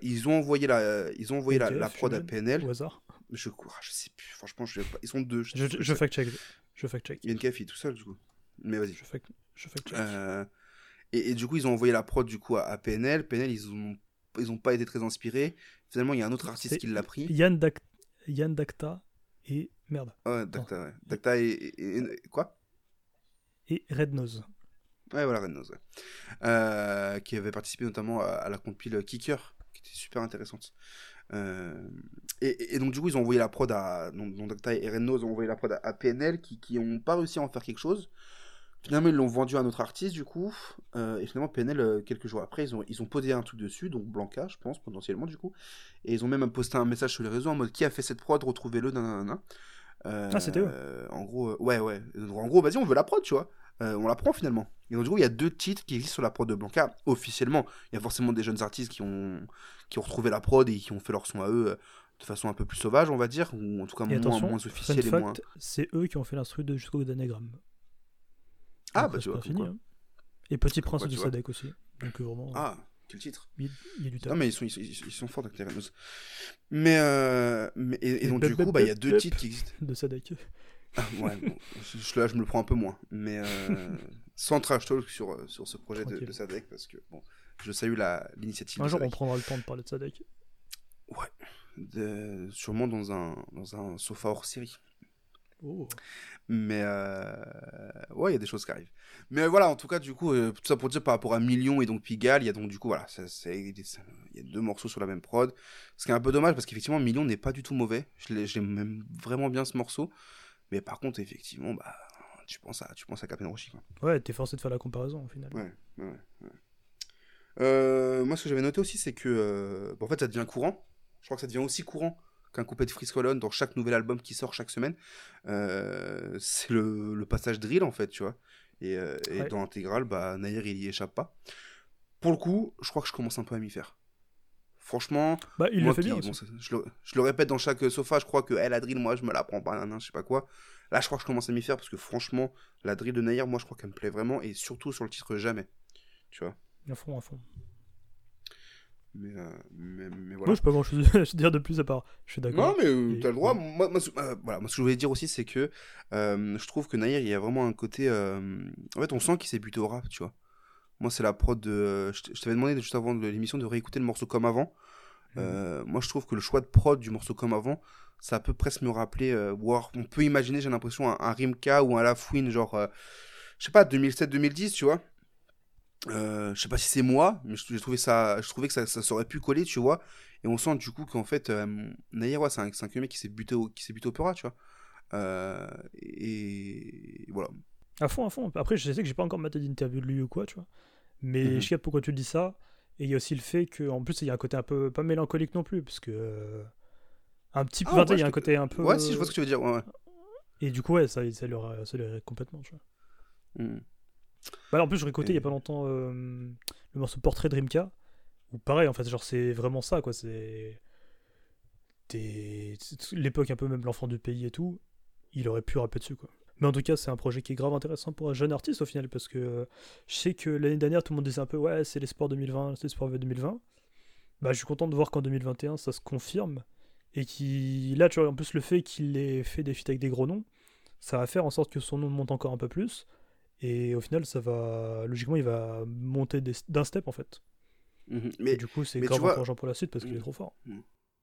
Ils ont envoyé la, ils ont envoyé la, prod à PNL. Au hasard. Je, ah, je sais plus, franchement, je, sais pas. ils sont deux. Je, je, je fact-check. Je fact check. Il y a une café tout seul, du coup. Mais vas-y. Je fact, et, et du coup, ils ont envoyé la prod du coup à, à PNL. PNL, ils ont, ils ont pas été très inspirés. Finalement, il y a un autre artiste qui l'a pris. Yann, Yann Dacta et. Merde. Ouais, Dacta, ouais. Dacta et, et- et- quoi? Et Red Nose. Ouais, voilà, Red Nose, ouais. Euh, qui avait participé notamment à, à la compile Kicker, qui était super intéressante. Euh, et, et donc, du coup, ils ont envoyé la prod à. Donc, Dacta et Red Nose ont envoyé la prod à, à PNL, qui, qui ont pas réussi à en faire quelque chose. Finalement, ils l'ont vendu à un autre artiste, du coup. Euh, et finalement, PNL, euh, quelques jours après, ils ont, ils ont posé un truc dessus, donc Blanca, je pense, potentiellement, du coup. Et ils ont même posté un message sur les réseaux en mode qui a fait cette prod, retrouvez-le, nanana. Euh, Ah, c'était eux. En gros, ouais, ouais. En gros, vas-y, on veut la prod, tu vois. Euh, on la prend finalement. Et donc, du coup, il y a deux titres qui existent sur la prod de Blanca, officiellement. Il y a forcément des jeunes artistes qui ont, qui ont retrouvé la prod et qui ont fait leur son à eux de façon un peu plus sauvage, on va dire, ou en tout cas moins, moins officielle et moins. c'est eux qui ont fait l'instru de Jusqu'au Danagramme. Ah, bah, tu vois, fini. hein. Et Petit Prince de. Sadek aussi. Donc euh, vraiment, Ah, quel titre il y a du Non, mais ils sont, ils, ils- sont forts. Reynolds. Mais, euh, mais et, et Et donc, du coup, bah, il y a deux titres qui existent. De Sadek. Ah, ouais, bon, je, là, je me le prends un peu moins. Mais euh, sans trash talk sur, euh, sur ce projet de, de Sadek, parce que, bon, je salue l'initiative Un jour, on prendra le temps de parler de Sadek. De- sûrement dans un, dans un sofa hors série. Oh. Mais euh, ouais, il y a des choses qui arrivent. Mais voilà, en tout cas, du coup, euh, tout ça pour dire par rapport à Million et donc Pigalle, il y a donc du coup, voilà, il y a deux morceaux sur la même prod. Ce qui est un peu dommage parce qu'effectivement, Million n'est pas du tout mauvais. J'aime même vraiment bien ce morceau. Mais par contre, effectivement, bah, tu penses à, tu penses à Captain Roshi, quoi. Ouais, t'es forcé de faire la comparaison au final. Ouais, ouais, ouais. Euh, moi, ce que j'avais noté aussi, c'est que, euh, bon, en fait, ça devient courant. Je crois que ça devient aussi courant qu'un couplet de Freeze Colon dans chaque nouvel album qui sort chaque semaine. Euh, c'est le, le passage drill, en fait, tu vois. Et, euh, et Ouais. dans l'intégrale, bah, Nair, il y échappe pas. Pour le coup, je crois que je commence un peu à m'y faire. Franchement, Bah, il moi le fait bien bon, je, le, je le répète dans chaque sofa, je crois que eh, la drill, moi, je me la prends pas, nan, nan, je sais pas quoi. Là, je crois que je commence à m'y faire parce que franchement, la drill de Nair, moi, je crois qu'elle me plaît vraiment et surtout sur le titre Jamais. Tu vois. À fond, à fond. Mais, euh, mais, mais Moi, je pas grand chose à dire de plus à part. Je suis Non, d'accord. mais euh, t'as le droit. ouais. Moi, euh, voilà, moi, ce que je voulais dire aussi, c'est que euh, je trouve que Nair, il y a vraiment un côté. euh, En fait, on sent qu'il s'est buté au rap, tu vois. Moi, c'est la prod de. Je t'avais demandé juste avant de l'émission de réécouter le morceau comme avant. Mhm. Moi, je trouve que le choix de prod du morceau comme avant, ça peut presque me rappeler. voire, on peut imaginer, j'ai l'impression, un, un Rimka ou un Lafouine, genre. je sais pas, 2007-2010, tu vois. Euh, je sais pas si c'est moi, mais je, j'ai trouvé ça, je trouvais que ça, ça aurait pu coller, tu vois. Et on sent du coup qu'en fait, euh, ouais, c'est un, un mec qui s'est buté au, qui s'est buté au tu vois. Euh, et voilà. À fond, à fond. Après, je sais que j'ai pas encore maté d'interview de lui ou quoi, tu vois. Mais Mhm. je sais pourquoi tu le dis ça. Et il y a aussi le fait qu'en plus, il y a un côté un peu, pas mélancolique non plus, parce que. euh, un petit peu. Ah, il y a un côté un peu. Ouais, si, je vois ce que tu veux dire. Ouais, ouais. Et du coup, ouais, ça, ça leur ça leur complètement, tu vois. Mm. Bah, en plus, je réécoutais il y a Et- pas longtemps euh, le morceau Portrait Dreamka. Où pareil, en fait, genre, c'est vraiment ça, quoi. C'est. L'époque, un peu même l'enfant du pays et tout. Il aurait pu rapper dessus, quoi. Mais en tout cas, c'est un projet qui est grave intéressant pour un jeune artiste au final. Parce que euh, je sais que l'année dernière, tout le monde disait un peu, ouais, c'est l'espoir 2020, c'est l'espoir 2020. Bah, je suis content de voir qu'en 2021, ça se confirme. Et qui. Là, tu vois, en plus, le fait qu'il ait fait des feats avec des gros noms, ça va faire en sorte que son nom monte encore un peu plus. Et au final, ça va. Logiquement, il va monter d'un step en fait. Mhm. Et Mais du coup, c'est grave vois- encourageant pour la suite parce qu'il est Mm. trop fort.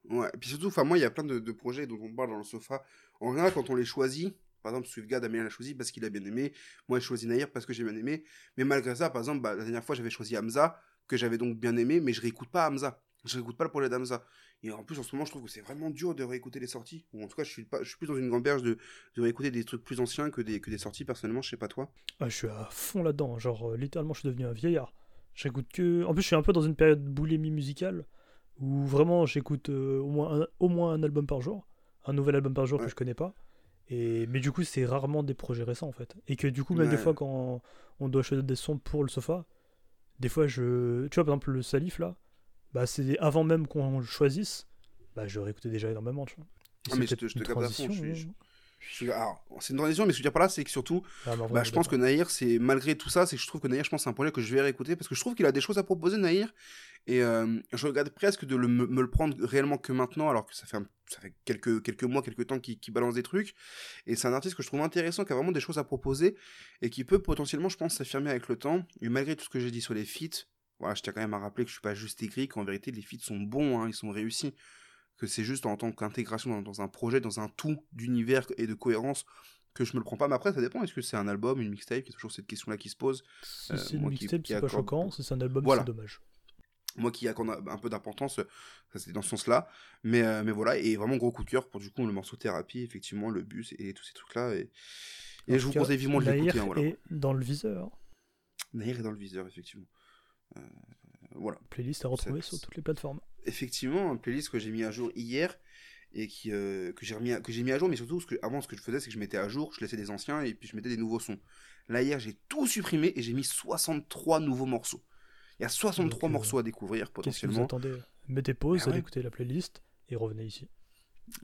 Ouais, et puis surtout, enfin moi, il y a plein de, de projets dont on parle dans le sofa. En général, quand on les choisit, par exemple, Swiftgad, Damien l'a choisi parce qu'il a bien aimé. Moi, j'ai choisi Nair parce que j'ai bien aimé. Mais malgré ça, par exemple, bah, la dernière fois, j'avais choisi Hamza, que j'avais donc bien aimé, mais je réécoute pas Hamza. Je réécoute pas le projet d'Hamza. Et en plus, en ce moment, je trouve que c'est vraiment dur de réécouter les sorties. Ou en tout cas, je suis, pas, je suis plus dans une gamberge de, de réécouter des trucs plus anciens que des, que des sorties, personnellement, je sais pas toi. Ah, je suis à fond là-dedans. Genre, euh, littéralement, je suis devenu un vieillard. J'écoute que. En plus, je suis un peu dans une période boulimie musicale où vraiment j'écoute euh, au, moins un, au moins un album par jour. Un nouvel album par jour Ouais. que je connais pas. Et... Mais du coup, c'est rarement des projets récents en fait. Et que du coup, même des fois, quand on doit choisir des sons pour le sofa, des fois, je. Tu vois, par exemple, le Salif là, bah, c'est avant même qu'on le choisisse, bah, je réécoutais déjà énormément, tu vois. Ah, mais c'est je te- je te une capte à fond, je transition, suis-. Je- alors, c'est une transition, mais ce que je veux dire par là, c'est que surtout, Ah, vrai, Bah, je pense que. Nahir, c'est malgré tout ça, c'est que je trouve que Nahir, je pense, c'est un projet que je vais réécouter parce que je trouve qu'il a des choses à proposer, Nahir. Et euh, je regarde presque de le, me, me le prendre réellement que maintenant, alors que ça fait, un- ça fait quelques, quelques mois, quelques temps qu'il qu'il balance des trucs. Et c'est un artiste que je trouve intéressant, qui a vraiment des choses à proposer et qui peut potentiellement, je pense, s'affirmer avec le temps. Et malgré tout ce que j'ai dit sur les feats, voilà, je tiens quand même à rappeler que je suis pas juste écrit, qu'en vérité, les feats sont bons, hein, ils sont réussis. Que c'est juste en tant qu'intégration dans, un projet, dans un tout d'univers et de cohérence que je me le prends pas. Mais après, ça dépend. Est-ce que c'est un album, une mixtape? Il y a toujours cette question-là qui se pose. Si euh, c'est une mixtape, c'est pas choquant. Si c'est un album, Voilà. c'est dommage. Moi qui accorde un peu d'importance, ça c'était dans ce sens-là. Mais, euh, mais voilà, et vraiment gros coup de cœur pour du coup le morceau thérapie, effectivement, le bus et tous ces trucs-là. Et, je vous cas, conseille vivement de l'écouter. hein, voilà. est dans le viseur. Nahir est dans le viseur, effectivement. Euh, voilà. Playlist à retrouver sur toutes les plateformes. effectivement une playlist que j'ai mis à jour hier et qui euh, que j'ai remis à, que j'ai mis à jour mais surtout ce que avant ce que je faisais c'est que je mettais à jour je laissais des anciens et puis je mettais des nouveaux sons là hier j'ai tout supprimé et j'ai mis 63 nouveaux morceaux il y a 63 Donc, euh, morceaux à découvrir Qu'est-ce que vous potentiellement attendez? Mettez pause, Ah allez ouais. écouter la playlist et revenez ici.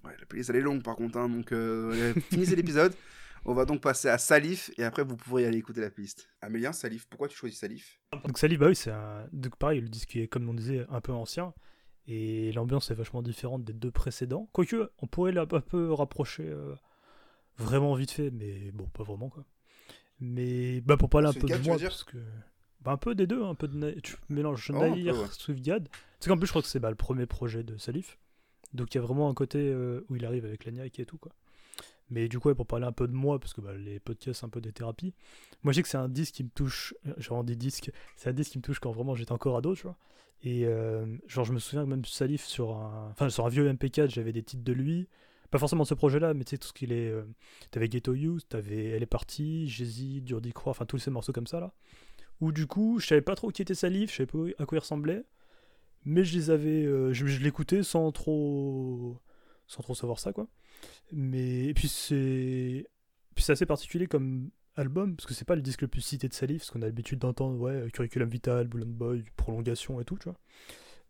ouais, la playlist elle est longue par contre hein, donc euh, finissez l'épisode on va donc passer à Salif et après vous pourrez aller écouter la playlist Amélien Salif pourquoi tu choisis Salif? Donc Salif, bah oui, c'est un. Donc pareil, le disque est, comme on disait, un peu ancien. Et l'ambiance est vachement différente des deux précédents. Quoique, on pourrait la- un peu rapprocher euh, vraiment vite fait, mais bon, pas vraiment quoi. Mais bah, pour parler un C'est peu de moi, parce que. Bah, un peu des deux, un peu de. Tu mélanges Oh, Naïr, ouais. Swiftgad. Sais qu'en plus, je crois que c'est bah, le premier projet de Salif. Donc il y a vraiment un côté euh, où il arrive avec l'agnac et tout quoi. Mais du coup, pour parler un peu de moi, parce que bah, les podcasts, c'est un peu des thérapies. Moi, je sais que c'est un disque qui me touche. euh, Genre des disques. C'est un disque qui me touche quand vraiment j'étais encore ado, tu vois. Et euh, genre, je me souviens que même Salif sur un. Enfin, sur un vieux MP4, j'avais des titres de lui. Pas forcément ce projet-là, mais tu sais, tout ce qu'il est. euh, T'avais Ghetto Youth, t'avais Elle est partie, Jay-Z, Dur d'y croire, enfin tous ces morceaux comme ça là. Où du coup, je savais pas trop qui était Salif, je savais pas à quoi il ressemblait. Mais je les avais. je je l'écoutais sans trop. Sans trop savoir ça, quoi. Mais. Et puis c'est. Assez particulier comme album, parce que c'est pas le disque le plus cité de Salif, parce qu'on a l'habitude d'entendre, ouais, Curriculum Vital, Bullet Boy, Prolongation et tout, tu vois.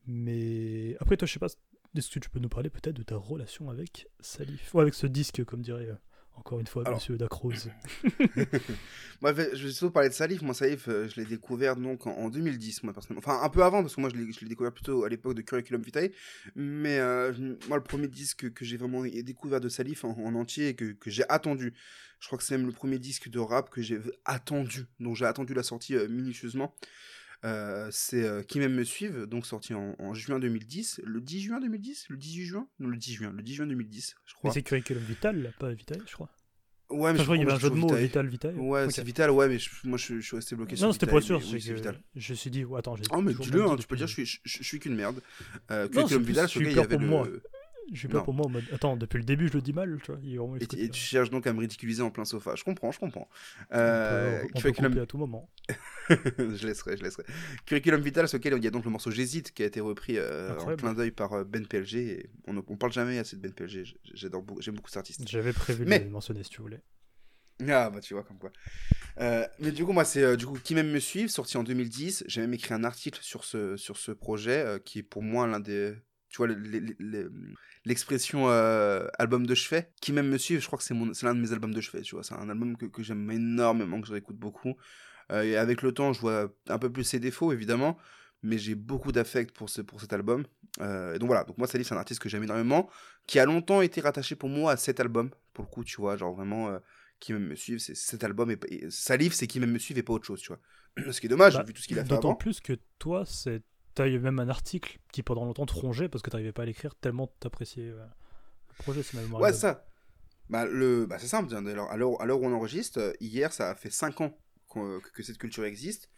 Mais après, toi, je sais pas, est-ce que tu peux nous parler peut-être de ta relation avec Salif Ou avec ce disque, comme dirait euh, encore une fois Alors. Monsieur Dacrose. Moi, je vais je vais surtout parler de Salif. Moi, Salif, euh, je l'ai découvert donc en, en 2010, moi, personnellement. Enfin, un peu avant, parce que moi, je l'ai découvert plutôt à l'époque de Curriculum Vitae. Mais euh, moi, le premier disque que j'ai vraiment découvert de Salif en, en entier et que, que j'ai attendu, je crois que c'est même le premier disque de rap que j'ai attendu, dont j'ai attendu la sortie euh, minutieusement. Euh, c'est euh, Qui même me suivent, donc sorti en, en juin 2010. Le 10 juin 2010 Le 18 juin? Non, le 10 juin. Le 10 juin 2010, je Mais crois. c'est Curriculum Vital, là, pas Vital, je crois. Ouais, mais Enfin, je crois qu'il y avait un jeu de mots. Vital, Vitae. Ouais, c'est Vital, ouais, mais je- moi je, je suis resté bloqué sur Non, c'était pas sûr, mais c'est oui, c'est Vital. je me suis dit, oh, attends, j'ai. Oh, mais dis-le, hein, tu peux dire, je suis, je, je suis qu'une merde. Euh, Non, Curriculum je sur suis lequel il y avait pour le. Je suis pas Non. pour moi en mode. Attends, depuis le début, je le dis mal, tu vois. Il vraiment Et, euh, tu cherches donc à me ridiculiser en plein sofa. Je comprends, je comprends. on Euh, peut- on peut curriculum... couper à tout moment. je laisserai, je laisserai. Curriculum Vitae, sur lequel il y a donc le morceau J'hésite qui a été repris euh, en clin d'œil par euh, Ben PLG. Et on, ne- on parle jamais assez de Ben PLG. j'aime beaucoup cet artiste. J'avais prévu Mais- de le mentionner si tu voulais. Ah bah tu vois comme quoi. Euh, mais du coup moi c'est euh, du coup qui même me suivent sorti en 2010. J'ai même écrit un article sur ce sur ce projet euh, qui est pour moi l'un des tu vois le- le- le- l'expression euh, album de chevet. Qui même me suivent. Je crois que c'est l'un de mes albums de chevet. Tu vois c'est un album que, que j'aime énormément que je réécoute beaucoup. Euh, et avec le temps je vois un peu plus ses défauts évidemment. Mais j'ai beaucoup d'affect pour, ce, pour cet album. Euh, et donc voilà, donc moi Salif c'est un artiste que j'aime énormément, qui a longtemps été rattaché pour moi à cet album, pour le coup, tu vois, genre vraiment, qui même me suivent, c'est cet album, et, et Salif c'est qui même me suivent et pas autre chose, tu vois. Ce qui est dommage, Bah, vu tout ce qu'il a fait D'autant plus que toi, c'est. T'as eu même un article qui pendant longtemps te rongeait parce que t'arrivais pas à l'écrire tellement t'appréciais euh, le projet, c'est même Ouais, ça. Bah, le... bah c'est simple, alors, à l'heure où on enregistre, hier ça a fait 5 ans qu'on- que, cette culture existe.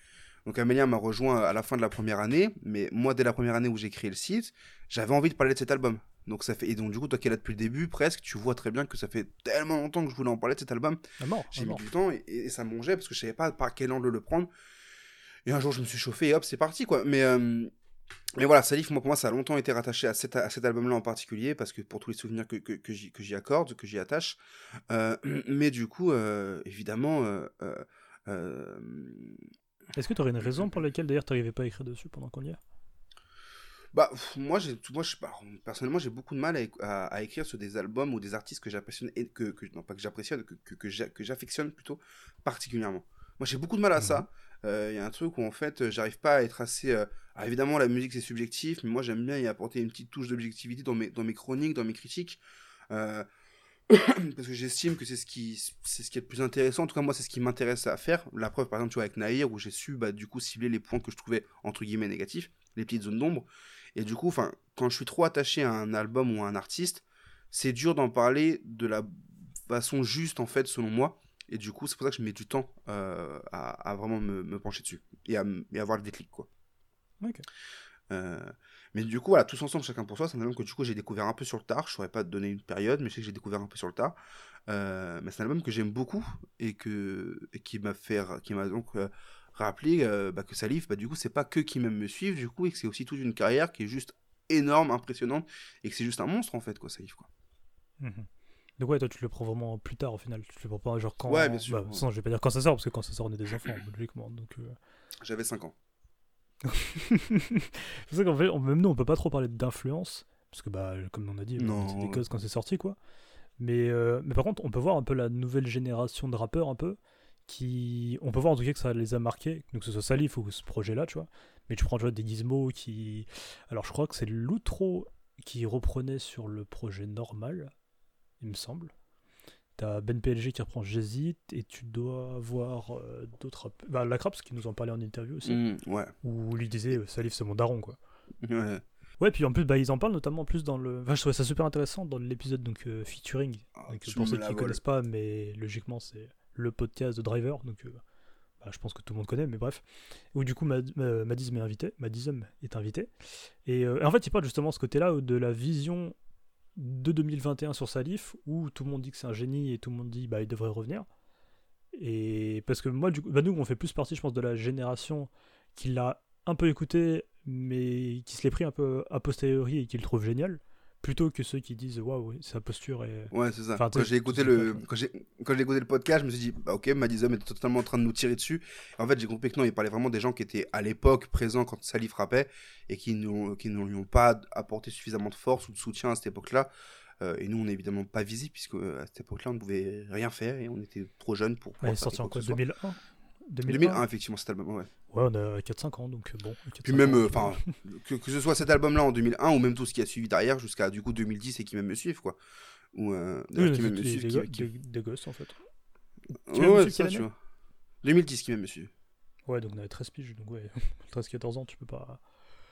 Donc Amélien m'a rejoint à la fin de la première année, mais moi dès la première année où j'ai créé le site, j'avais envie de parler de cet album. Donc ça fait et donc du coup toi qui es là depuis le début presque, tu vois très bien que ça fait tellement longtemps que je voulais en parler de cet album. Ah, J'ai ah, mis du temps et, et ça mangeait parce que je savais pas par quel angle le prendre. Et un jour je me suis chauffé et hop c'est parti quoi. Mais euh, mais voilà, Salif, moi, pour moi, ça a longtemps été rattaché à cet, à cet album-là en particulier, parce que pour tous les souvenirs que, que, que j'y accorde, que j'y attache. Euh, mais du coup, euh, évidemment, Est-ce que t'aurais une raison pour laquelle d'ailleurs t'arrivais pas à écrire dessus pendant qu'on y est? Bah, moi, j'ai, moi je, bah, personnellement, j'ai beaucoup de mal à, éc- à- à écrire sur des albums ou des artistes que j'apprécie, et que, que, non pas que j'apprécie, que, que, que j'a- que j'affectionne plutôt particulièrement. Moi, j'ai beaucoup de mal à ça. Euh, Il y a un truc où, en fait, euh, j'arrive pas à être assez. euh, alors, évidemment, la musique, c'est subjectif, mais moi, j'aime bien y apporter une petite touche d'objectivité dans mes, dans mes chroniques, dans mes critiques. Euh, parce que j'estime que c'est ce qui c'est ce qui est le plus intéressant en tout cas moi c'est ce qui m'intéresse à faire la preuve par exemple tu vois avec Nahir où j'ai su bah, du coup cibler les points que je trouvais entre guillemets négatifs les petites zones d'ombre et du coup enfin quand je suis trop attaché à un album ou à un artiste c'est dur d'en parler de la façon juste en fait selon moi et du coup c'est pour ça que je mets du temps euh, à, à vraiment me, me pencher dessus et à, et avoir le déclic quoi euh, mais du coup, voilà, tous ensemble, chacun pour soi, c'est un album que du coup j'ai découvert un peu sur le tard. Je saurais pas te donner une période, mais je sais que j'ai découvert un peu sur le tard. Euh, mais c'est un album que j'aime beaucoup et que et qui m'a fait, qui m'a donc rappelé bah, que Salif, bah, du coup, c'est pas que qui m'aime me suivre, du coup, et que c'est aussi toute une carrière qui est juste énorme, impressionnante, et que c'est juste un monstre en fait, quoi, Salif, quoi. Mhm. Donc ouais, toi tu le prends vraiment plus tard au final. Tu le prends pas genre quand. Ouais, bien sûr, Bah, sans, je vais pas dire quand ça sort parce que quand ça sort on est des enfants logiquement. Donc. euh, J'avais 5 ans. c'est ça qu'en fait, même nous, on peut pas trop parler d'influence, parce que, bah, comme on a dit, Non, on était des gosses quand c'est sorti, quoi. Mais, euh, mais par contre, on peut voir un peu la nouvelle génération de rappeurs, un peu, qui. On peut voir en tout cas que ça les a marqués, donc que ce soit Salif ou ce projet-là, tu vois. Mais tu prends, tu vois, des gizmos qui. Alors, je crois que c'est l'outro qui reprenait sur le projet normal, il me semble. T'as Ben PLG qui reprend J'hésite, et tu dois voir euh, d'autres. Bah, Lacraps qui nous en parlait en interview aussi, Mm, ouais. où lui disait euh, Salif, c'est mon daron, quoi. ouais. Ouais, puis en plus, bah, ils en parlent notamment en plus dans le. Enfin, je trouvais ça super intéressant dans l'épisode donc euh, featuring. Ah, Donc, pour ceux la qui voles. connaissent pas, mais logiquement, c'est le podcast de Driver. Donc, euh, bah, je pense que tout le monde connaît, mais bref. Où du coup, Mad- Madism est invité. Madism est invité. Et, euh, et en fait, il parle justement de ce côté-là de la vision de 2021 sur Salif, où tout le monde dit que c'est un génie et tout le monde dit bah il devrait revenir. Et parce que moi, du coup, bah, nous, on fait plus partie, je pense, de la génération qui l'a un peu écouté, mais qui se l'est pris un peu a posteriori et qui le trouve génial, plutôt que ceux qui disent waouh, sa posture est. Ouais, c'est ça. Enfin, quand j'ai écouté le, pas- quand j'ai, quand j'ai écouté le podcast, je me suis dit, bah ok, Madison est totalement en train de nous tirer dessus. En fait, j'ai compris que non, il parlait vraiment des gens qui étaient à l'époque présents quand Salif frappait et qui n'ont, qui ne lui ont pas apporté suffisamment de force ou de soutien à cette époque-là. Euh, et nous, on n'est évidemment pas visibles puisque euh, à cette époque-là, on ne pouvait rien faire et on était trop jeunes pour. Ouais, pouvoir il est faire sorti en quoi quoi que ce soit. 2001 2001, effectivement, cet album, ouais. Ouais, on a 4-5 ans, donc euh, bon. 4-5 Puis même, euh, enfin, que, que ce soit cet album-là en 2001 ou même tout ce qui a suivi derrière jusqu'à du coup 2010 et qui même me suivent, quoi. Ou euh, Oui, qui même me suivent. des, qui- go- qui- des- des gosses en fait. Ouais, même ouais, su ça, tu vois. 2010 qui même me suit. Ouais, donc on avait 13 piges, donc ouais, 13-14 ans, tu peux pas,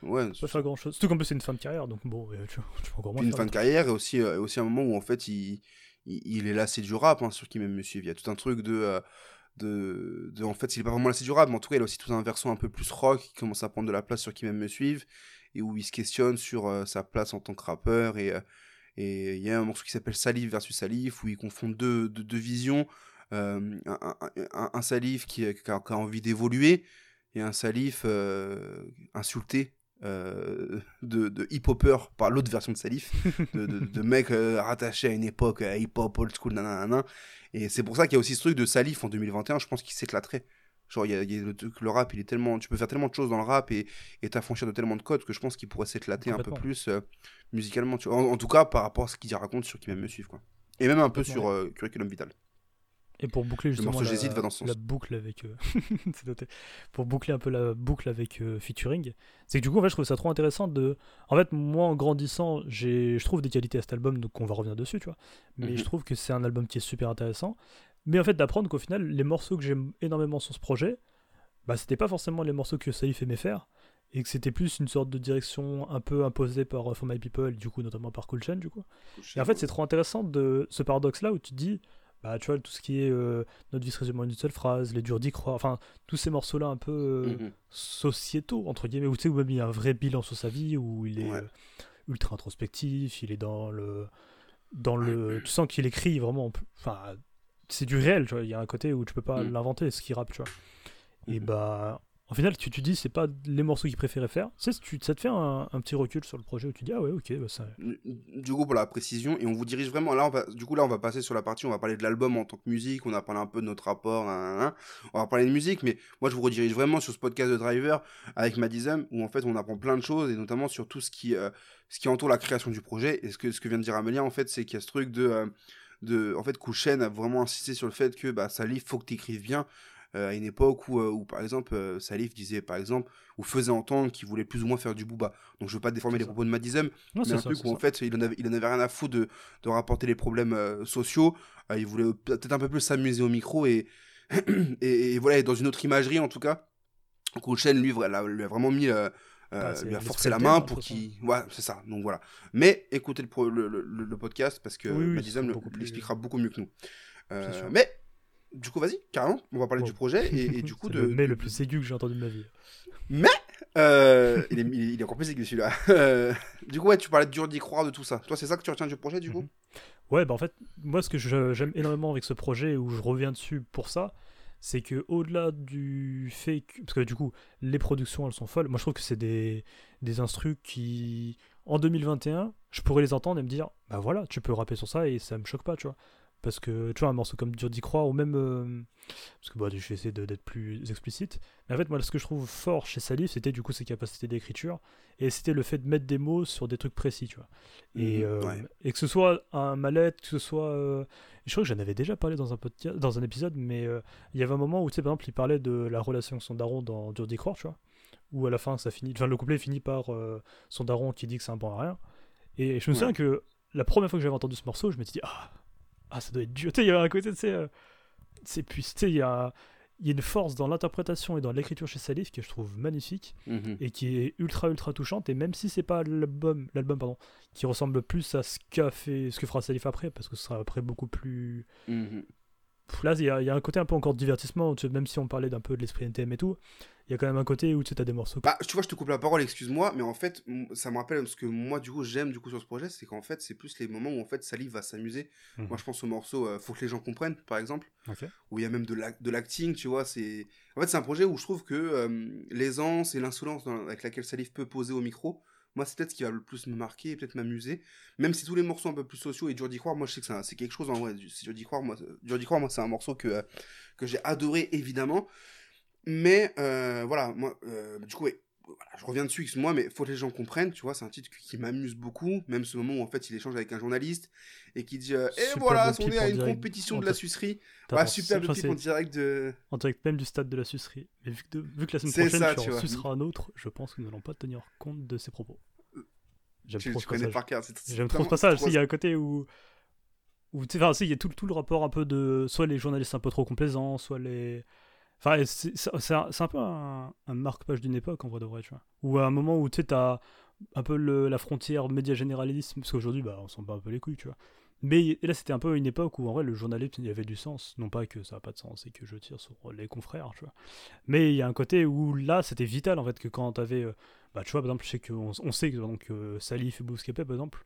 Ouais, pas faire grand chose. Surtout qu'en plus, c'est une fin de carrière, donc bon, euh, tu, tu peux encore moins une fin de carrière et aussi, euh, aussi un moment où en fait il, il, il est lassé du rap, hein, sur qui même me suivent. Il y a tout un truc de. euh, de, en fait, il est pas vraiment lassé du rap, mais en tout cas, il a aussi tout un versant un peu plus rock qui commence à prendre de la place sur qui même me suivent et où il se questionne sur euh, sa place en tant que rappeur. Et euh, et il y a un morceau qui s'appelle Salif versus Salif où il confond deux, visions. Euh, un, Salif qui, a- envie d'évoluer et un Salif insulté euh, de, de hip-hopper par l'autre version de Salif, de, de, de mec euh, rattaché à une époque euh, hip-hop, old school, nanana. Et c'est pour ça qu'il y a aussi ce truc de Salif en 2021, je pense qu'il s'éclaterait. Genre, il y a, il y a le, rap, il est tellement. Tu peux faire tellement de choses dans le rap et t'affranchir de tellement de codes que je pense qu'il pourrait s'éclater un peu plus musicalement. Tu vois. En, en tout cas, par rapport à ce qu'il raconte sur qui même me suivent. Quoi. Et même un peu sur Curriculum Vital. Et pour boucler justement la, va dans la boucle avec euh, c'est noté. pour boucler un peu la boucle avec euh, featuring, c'est que du coup en fait je trouve ça trop intéressant de en fait moi en grandissant, j'ai je trouve des qualités à cet album donc on va revenir dessus, tu vois. Mais Mhm. je trouve que c'est un album qui est super intéressant, mais en fait d'apprendre qu'au final les morceaux que j'aime énormément sur ce projet, bah c'était pas forcément les morceaux que Salif aimait faire et que c'était plus une sorte de direction un peu imposée par euh, For My People, du coup notamment par Cool Chain du coup. Et en fait, c'est trop intéressant de ce paradoxe-là où tu te dis, bah, tu vois, tout ce qui est euh, notre vie se résume en une seule phrase, les durs d'y croire, enfin, tous ces morceaux-là un peu euh, Mhm. sociétaux, entre guillemets, où tu sais, où même il y a un vrai bilan sur sa vie, où il est Ouais. euh, ultra introspectif, il est dans le. Dans le tu sens qu'il écrit vraiment. Enfin, c'est du réel, tu vois. Il y a un côté où tu peux pas Mhm. l'inventer, ce qu'il rappe, tu vois. Et Mhm. bah. En final, tu te dis, c'est pas les morceaux qu'il préférait faire. Ça te fait un, petit recul sur le projet où tu dis, ah ouais, ok, bah ça. Du coup, pour la précision, et on vous dirige vraiment. Là, du coup, là, on va passer sur la partie. On va parler de l'album en tant que musique. On a parlé un peu de notre rapport. On va parler de musique, mais moi, je vous redirige vraiment sur ce podcast de Driver avec Madism, où en fait, on apprend plein de choses, et notamment sur tout ce qui, euh, ce qui entoure la création du projet. Et ce que, ce que vient de dire Amélia, en fait, c'est qu'il y a ce truc de. euh, de en fait, Kouchen a vraiment insisté sur le fait que bah, Salif, faut que tu écrives bien. Euh, à une époque où, euh, où par exemple, euh, Salif disait, par exemple, ou faisait entendre qu'il voulait plus ou moins faire du booba. Donc, je veux pas déformer les ça. propos de Madism, Non, mais c'est un ça, truc où en fait il en avait, il en avait rien à foutre de, de rapporter les problèmes sociaux. Il voulait peut-être un peu plus s'amuser au micro et, et, et voilà, et dans une autre imagerie en tout cas. Chen lui, lui a vraiment mis. euh, Bah, lui a forcé la main pour qu'il. Ouais, c'est ça. Donc voilà. Mais écoutez le, pro- le, le- le- le podcast parce que Oui, oui, plus- l'expliquera beaucoup mieux que nous. Euh, mais du coup, vas-y, carrément, on va parler Bon. du projet et, et du coup de. le mais le plus aigu que j'ai entendu de ma vie. Euh, il, est, il encore plus aigu celui-là. Euh, du coup, ouais, tu parlais de dur d'y croire de tout ça. Toi, c'est ça que tu retiens du projet du coup? Mhm. Ouais, bah en fait, moi ce que j'aime énormément avec ce projet, où je reviens dessus pour ça, c'est que au-delà du fait que... Parce que du coup, les productions, elles sont folles. Moi je trouve que c'est des, des instrus qui, en 2021, je pourrais les entendre et me dire, bah voilà, tu peux rapper sur ça et ça me choque pas, tu vois. Parce que, tu vois, un morceau comme Dur d'y croire, ou même... euh, parce que bah, je vais essayer d'être plus explicite. Mais en fait, moi, ce que je trouve fort chez Salif, c'était du coup ses capacités d'écriture, et c'était le fait de mettre des mots sur des trucs précis, tu vois. Et, Mhm, euh, ouais. et que ce soit un mallette, que ce soit. euh, Je crois que j'en avais déjà parlé dans un, podcast, dans un épisode, mais il y avait un moment où, tu sais, par exemple, il parlait de la relation avec son daron dans Dur d'y croire, tu vois. Où à la fin, ça finit. Enfin, le couplet finit par son daron qui dit que c'est un bon à rien. Et je me souviens Ouais. que la première fois que j'avais entendu ce morceau, je m'étais dit, ah, ah, ça doit être dur. Tu sais, il y avait un côté, tu sais. euh, c'est puis, tu sais, il y a, il y a une force dans l'interprétation et dans l'écriture chez Salif que je trouve magnifique Mhm. et qui est ultra ultra touchante et même si c'est pas l'album l'album pardon qui ressemble plus à ce qu'a fait ce que fera Salif après parce que ce sera après beaucoup plus Mhm. Là il y, a- il y a un côté un peu encore de divertissement tu sais, même si on parlait d'un peu de l'esprit NTM et tout il y a quand même un côté où tu sais, t'as des morceaux Bah, tu vois, je te coupe la parole, excuse-moi, mais en fait, ça me rappelle ce que moi, du coup, j'aime du coup sur ce projet, c'est qu'en fait, c'est plus les moments où en fait Salif va s'amuser. Mhm. Moi, je pense au morceau euh, Faut que les gens comprennent, par exemple, où il y a même de l'ac- de l'acting, tu vois. C'est en fait, c'est un projet où je trouve que euh, l'aisance et l'insolence avec laquelle Salif peut poser au micro, moi, c'est peut-être ce qui va le plus me marquer et peut-être m'amuser. Même si tous les morceaux un peu plus sociaux et dur d'y croire, moi, je sais que c'est quelque chose en vrai. C'est dur d'y croire, moi, c'est- dur d'y croire, moi, c'est un morceau que, euh, que j'ai adoré, évidemment. Mais euh, voilà, moi, euh, du coup, ouais, voilà, je reviens dessus, excuse-moi, mais faut que les gens comprennent, tu vois, c'est un titre qui, qui m'amuse beaucoup, même ce moment où en fait il échange avec un journaliste et qui dit euh, Et Superbe voilà, on est à une direct. compétition de la sucerie. Superbe enfin, clip en direct de. en direct même du stade de la sucerie mais vu que, de- vu que la semaine prochaine ça, tu tu en suceras un autre je pense que nous n'allons pas tenir compte de ses propos j'aime trop ce passage. par cœur. J'aime trop ce passage. Il y a un côté où. où tu sais, il y a tout, tout le rapport un peu de. Soit les journalistes un peu trop complaisants, soit les. Enfin, c'est un, peu un, un marque-page d'une époque, en vrai de vrai, tu vois. Ou à un moment où tu sais, t'as un peu la frontière média généralisme, parce qu'aujourd'hui, bah, on s'en bat un peu les couilles, tu vois. Mais là, c'était un peu une époque où en vrai le journalisme il y avait du sens. Non pas que ça n'a pas de sens et que je tire sur les confrères, tu vois. Mais il y a un côté où là, c'était vital en fait que quand t'avais. avais bah, tu vois, par exemple, je sais que, on, sait que donc, Salif et par exemple,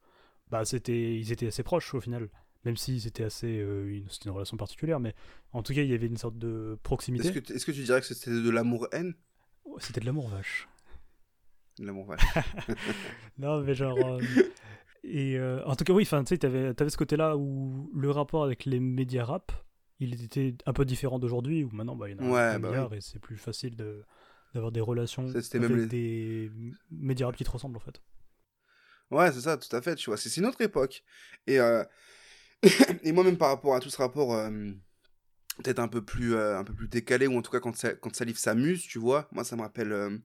bah, c'était, ils étaient assez proches au final. Même si c'était assez. une, c'était une relation particulière, mais en tout cas, il y avait une sorte de proximité. Est-ce que, tu dirais que c'était de l'amour-haine C'était de l'amour vache. De l'amour vache. non, mais genre. Et euh, en tout cas, oui, tu sais, t'avais avais ce côté-là où le rapport avec les médias rap, il était un peu différent d'aujourd'hui, où maintenant, bah, il y en a un bah milliard et c'est plus facile d'avoir des relations avec des médias rap qui te ressemblent, en fait. Ouais, c'est ça, tout à fait, tu vois. C'est une autre époque. Et, euh... et moi-même, par rapport à tout ce rapport, euh, peut-être un, peu plus, euh, un peu plus décalé, ou en tout cas, quand, quand Salif s'amuse, tu vois, moi, ça me rappelle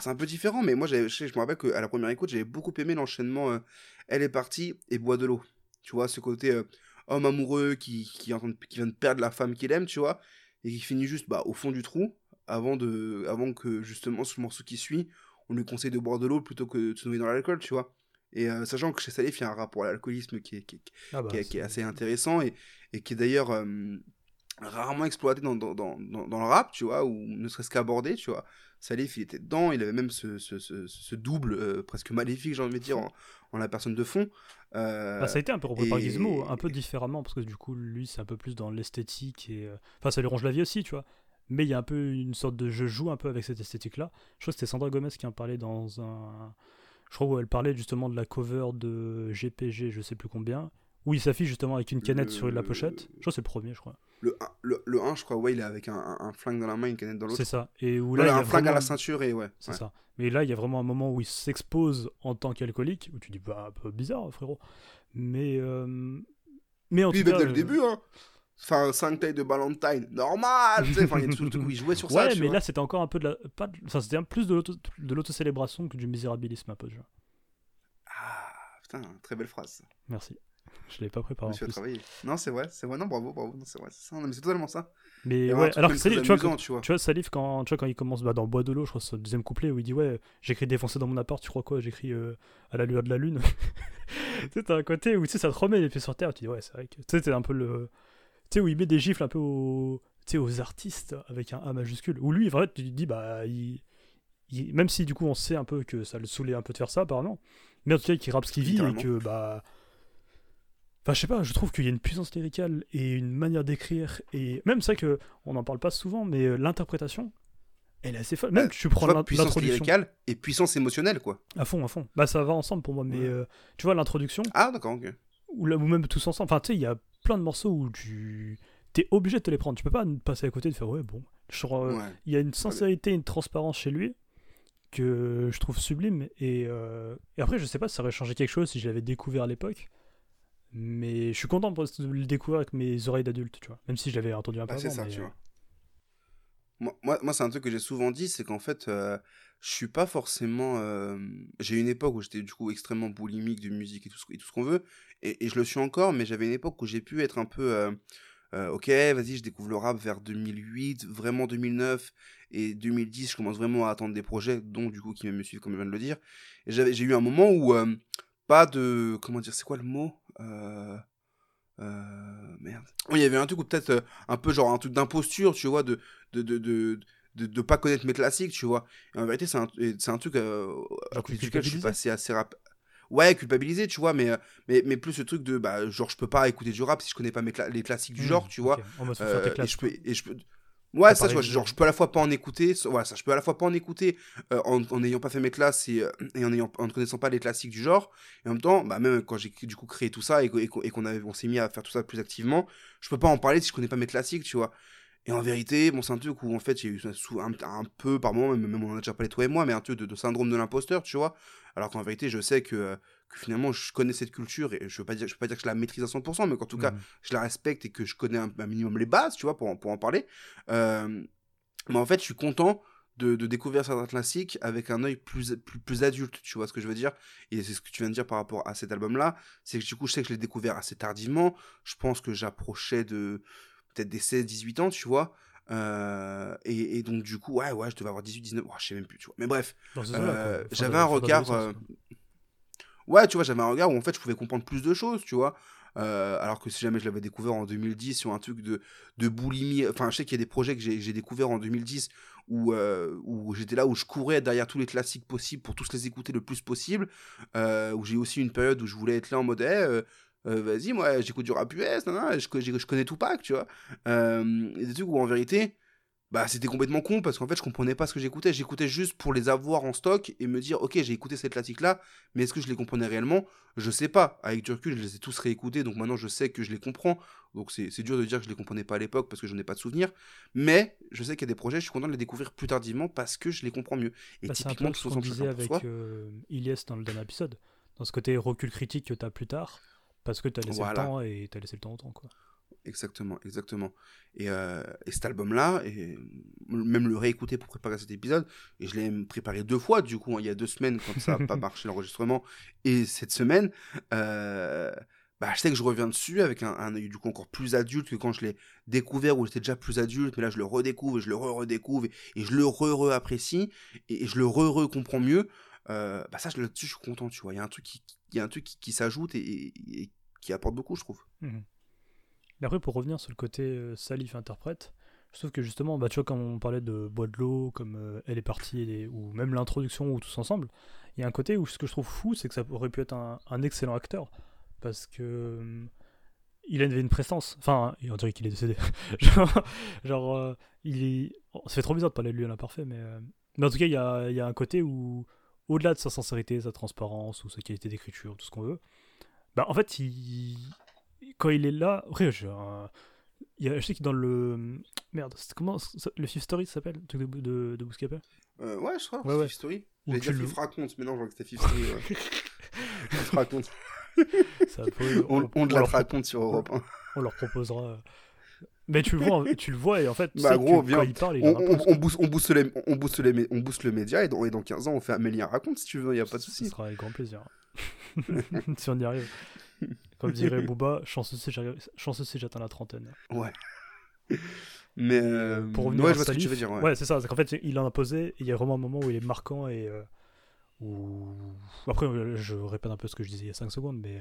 c'est un peu différent, mais moi, je, me rappelle qu'à la première écoute, j'avais beaucoup aimé l'enchaînement euh, Elle est partie et Bois de l'eau. Tu vois, ce côté euh, homme amoureux qui, vient de perdre la femme qu'il aime, tu vois, et qui finit juste bah, au fond du trou avant, de, avant que justement ce morceau qui suit, on lui conseille de boire de l'eau plutôt que de se noyer dans l'alcool, tu vois. Et euh, sachant que chez Salif, il y a un rapport à l'alcoolisme qui est, qui, ah bah, qui, est, assez intéressant et, et qui est d'ailleurs rarement exploité dans, dans, dans, dans, le rap, tu vois, ou ne serait-ce qu'abordé, tu vois. Salif, il était dedans, il avait même ce, ce, ce, double euh, presque maléfique, j'ai envie de dire, en, la personne de fond. Euh, bah, ça a été un peu repris par Gizmo, un peu différemment, parce que du coup, lui, c'est un peu plus dans l'esthétique, et euh, enfin, ça lui ronge la vie aussi, tu vois. Mais il y a un peu une sorte de je joue un peu avec cette esthétique-là. Je crois que c'était Sandra Gomez qui en parlait dans un. Je crois où elle parlait justement de la cover de GPG, je sais plus combien, où il s'affiche justement avec une canette sur la pochette. Je crois que c'est le premier, je crois. Le 1, le, le 1, je crois, ouais, il est avec un, un, flingue dans la main, une canette dans l'autre. C'est ça. Et où là, il y a un flingue à la ceinture et ouais. C'est ça. Mais là, il y a vraiment un moment où il s'expose en tant qu'alcoolique, où tu dis, bah, un peu bizarre, frérot. Mais. Euh... Mais en tout cas. dès le début, hein. Enfin, 5 tailles de Valentine, normal Enfin, il y a tout où il jouait sur ça. Ouais, mais là, c'était encore un peu de la. Pas Enfin, c'était plus de l'autocélébration que du misérabilisme, un peu, genre. Ah, putain, très belle phrase. Merci. Je l'ai pas préparé. Je travailler. Non, c'est vrai, c'est vrai. Non, bravo, bravo. c'est vrai, c'est ça. mais c'est totalement ça. Mais ouais, alors Salif, tu, vois, tu, vois. tu vois, Salif, quand, tu vois, quand il commence bah, dans Bois de l'eau, je crois, c'est le deuxième couplet où il dit Ouais, j'écris défoncer dans mon appart, tu crois quoi? J'écris euh, à la lueur de la lune. tu sais, t'as un côté où tu sais, ça te remet les pieds sur terre. Tu dis Ouais, c'est vrai que. Tu sais, t'es un peu le. Tu sais, où il met des gifles un peu aux, tu sais, aux artistes avec un A majuscule. Où lui, en vrai, tu te dis Bah, il... même si du coup, on sait un peu que ça le saoulait un peu de faire ça, apparemment. Mais en tout cas, qu'il rappe ce qu'il vit et que, bah Enfin, je sais pas, je trouve qu'il y a une puissance lyricale et une manière d'écrire, et même ça que on n'en parle pas souvent, mais euh, l'interprétation, elle est assez folle. Même bah, tu prends l'introduction. Puissance lyricale et puissance émotionnelle, quoi. À fond, à fond. Bah, ça va ensemble pour moi, mais euh, tu vois, l'introduction. Ah, d'accord, ok. Ou, ou même tous ensemble. Enfin, tu sais, il y a plein de morceaux où tu. T'es obligé de te les prendre. Tu peux pas passer à côté de faire, ouais, bon. Euh, il y a une sincérité, une transparence chez lui que je trouve sublime. Et, et après, je sais pas si ça aurait changé quelque chose si je l'avais découvert à l'époque. Mais je suis content de le découvrir avec mes oreilles d'adulte, tu vois. Même si je l'avais entendu un peu bah, avant. Tu vois. Moi, moi, c'est un truc que j'ai souvent dit, c'est qu'en fait, euh, je suis pas forcément. Euh, j'ai une époque où j'étais du coup extrêmement boulimique de musique et tout ce, qu'on veut, et, je le suis encore, mais j'avais une époque où j'ai pu être un peu. Euh, ok, vas-y, je découvre le rap vers 2008, vraiment 2009, et 2010, je commence vraiment à attendre des projets, dont du coup qui me suivent, comme je viens de le dire. J'ai eu un moment où pas de. Comment dire, c'est quoi le mot euh, euh, merde. Oui, il y avait un truc où peut-être euh, un peu genre un truc d'imposture, tu vois, de de, de, de, de, pas connaître mes classiques, tu vois. Et en vérité, c'est un, un truc euh, à duquel je suis passé assez rapide. Ouais, culpabilisé, tu vois, mais, mais, mais plus ce truc de, bah, genre, je peux pas écouter du rap si je connais pas mes les classiques du mmh, genre, tu vois. et, je peux, et je peux, Ouais, ça, genre, je peux à la fois pas en écouter, voilà, ça, je peux à la fois pas en écouter euh, en n'ayant pas fait mes classes et, euh, et en, ayant, en ne connaissant pas les classiques du genre, et en même temps, bah, même quand j'ai du coup créé tout ça et, et, qu'on on s'est mis à faire tout ça plus activement, je peux pas en parler si je connais pas mes classiques, tu vois. Et en vérité, bon, c'est un truc où en fait, il y a eu un, un, peu, par moment, même, même on en a déjà parlé toi et moi, mais un truc de, de syndrome de l'imposteur, tu vois. Alors qu'en vérité, je sais que, que, finalement, je connais cette culture et je veux pas dire, je veux pas dire que je la maîtrise à 100%, mais qu'en tout cas, mmh. je la respecte et que je connais un, minimum les bases, tu vois, pour, pour en parler. Euh, mais en fait, je suis content de, de, découvrir certains classiques avec un œil plus, plus, plus, adulte, tu vois ce que je veux dire Et c'est ce que tu viens de dire par rapport à cet album-là, c'est que du coup, je sais que je l'ai découvert assez tardivement, je pense que j'approchais de peut-être des 16-18 ans, tu vois. Euh, et, donc du coup, ouais, ouais, je devais avoir 18, 19, je sais même plus, tu vois. Mais bref, euh, j'avais un regard... Euh, ouais, tu vois, j'avais un regard où en fait je pouvais comprendre plus de choses, tu vois. Alors que si jamais je l'avais découvert en 2010 sur un truc de, de boulimie, enfin je sais qu'il y a des projets que j'ai découvert en 2010 où, euh, où j'étais là où je courais derrière tous les classiques possibles pour tous les écouter le plus possible, euh, où j'ai aussi une période où je voulais être là en mode Eh, euh, euh, vas-y moi j'écoute du rap US, nan, nan, je, je, je connais Tupac, tu vois. Euh, des trucs où en vérité, bah c'était complètement con parce qu'en fait je comprenais pas ce que j'écoutais, j'écoutais juste pour les avoir en stock et me dire ok j'ai écouté cette classique là, mais est-ce que je les comprenais réellement? Je sais pas, avec du recul je les ai tous réécoutés donc maintenant je sais que je les comprends, donc c'est dur de dire que je les comprenais pas à l'époque parce que je n'en ai pas de souvenir, mais je sais qu'il y a des projets, je suis content de les découvrir plus tardivement parce que je les comprends mieux. Et Bah, typiquement ce qu'on 60 disait avec euh, Ilyes dans le dernier épisode. Dans ce côté recul critique que tu as plus tard, parce que tu as laissé Voilà. le temps et tu as laissé le temps au temps. Quoi. Exactement, exactement. Et, euh, et cet album-là, et même le réécouter pour préparer cet épisode, et je l'ai même préparé deux fois, du coup, hein, il y a deux semaines quand ça n'a pas marché l'enregistrement, et cette semaine, euh, bah, je sais que je reviens dessus avec un, un œil du coup encore plus adulte que quand je l'ai découvert où j'étais déjà plus adulte, mais là je le redécouvre et je le re-redécouvre et, et je le re-re-apprécie et, et je le re-re-comprends mieux. Euh, bah ça, là-dessus, je suis content, tu vois. Il y a un truc qui, y qui, s'ajoute et, qui apporte beaucoup, je trouve. Mais après, pour revenir sur le côté euh, Salif interprète, je trouve que justement, bah, tu vois, quand on parlait de Bois de l'eau, comme euh, Elle est partie, ou même l'introduction, ou tous ensemble, il y a un côté où ce que je trouve fou, c'est que ça aurait pu être un, excellent acteur. Parce que. euh, il avait une prestance. Enfin, on dirait qu'il est décédé. genre, genre, il est. oh, trop bizarre de parler de lui à l'imparfait, mais. Mais en tout cas, il y a, y a un côté où, au-delà de sa sincérité, sa transparence, ou sa qualité d'écriture, tout ce qu'on veut, bah, en fait, il... quand il est là. Après, j'ai un- il y a, je sais que dans le. Merde, comment le Fifth Story s'appelle Le truc de, de, de Bouscapé Euh, ouais, je crois, Ouais, ouais. Fifth Story. J'allais dire le- raconte, mais non, je vois que c'était Fifth Story. Ouais. Fifth raconte. Ça peut- On, on de la leur, raconte sur Europe 1. on leur proposera. Mais tu le vois, tu le vois et en fait, Bah, gros, quand il parle, il On, booste, on, booste les, on, booste les, mé- on booste le média et dans, et dans 15 ans, on fait Amélie raconte si tu veux, il a pas de Ce souci. sera avec grand plaisir. si on y arrive. Comme dirait Booba, chanceux si j'atteins la trentaine. Ouais. Mais euh, Pour revenir ouais, à je vois ce que tu Salif, veux dire. Ouais. Ouais, c'est ça. C'est qu'en fait, il en a posé. et Il y a vraiment un moment où il est marquant et euh, où... après, euh, je répète un peu ce que je disais il y a 5 secondes, mais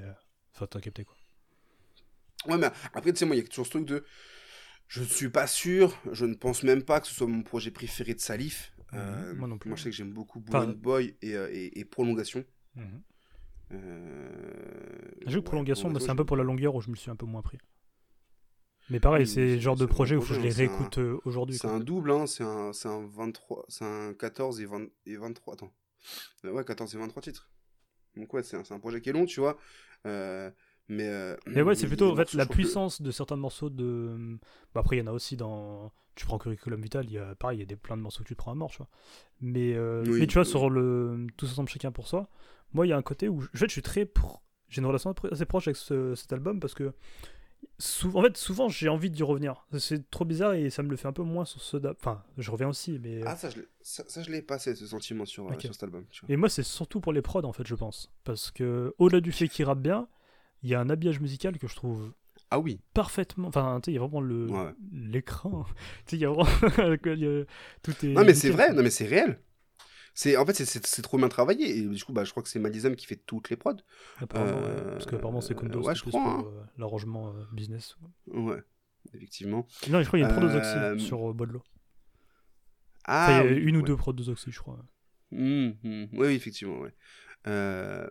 enfin, t'as capté quoi. Ouais, mais après, tu sais, moi, il y a toujours ce truc de. Je ne suis pas sûr, je ne pense même pas que ce soit mon projet préféré de Salif. Euh, Mhm, moi non plus. Moi, je sais que j'aime beaucoup Enfin, Born Boy et, euh, et, et Prolongation. Mhm. Euh... Prolongation, c'est un peu pour la longueur où je me suis un peu moins pris. Mais pareil, Oui, c'est le genre de projet où il faut que je projet, les hein, c'est un- réécoute euh, aujourd'hui. C'est un double, hein, c'est un, un 23, c'est un 14 et, 20 et 23, attends. Euh, ouais, 14 et 23 titres. Donc ouais, c'est un, un projet qui est long, tu vois. Euh, mais, euh, Mais ouais, c'est plutôt en fait la que- puissance de certains morceaux de. Bah, après, il y en a aussi dans. Tu prends Curriculum Vital, il y a pareil, il y a des, plein de morceaux que tu te prends à mort, tu vois. Mais, euh, Oui, mais tu vois, oui. sur le Tous ensemble, chacun pour soi, moi, il y a un côté où. En fait, je suis très. pro- J'ai une relation assez proche avec ce- cet album parce que. sou- En fait, souvent, j'ai envie d'y revenir. C'est trop bizarre et ça me le fait un peu moins sur ce. Enfin, je reviens aussi, mais. Ah, ça, je l'ai- ça, ça, je l'ai passé, ce sentiment sur, euh, sur cet album. Tu vois. Et moi, c'est surtout pour les prods, en fait, je pense. Parce que, au-delà du fait qu'il rappe bien, il y a un habillage musical que je trouve Ah oui, parfaitement. Enfin, tu sais, il y a vraiment le Ouais. l'écran. tu sais, il y a vraiment. il y a- Tout est. non mais c'est vrai, non mais c'est réel. C'est en fait c'est- trop bien travaillé et du coup bah je crois que c'est Madizem qui fait toutes les prods. Apparemment, ouais. Euh, Parce qu'apparemment, c'est Kundo, ouais, je plus crois, pour euh, l'arrangement euh, business. Ouais, effectivement. Non, je crois qu'il y a une prod aux Oxy sur l'eau. Ah, Enfin, il y a une ou deux prods aux Oxy, je crois. Hum. Oui, effectivement, ouais. Euh,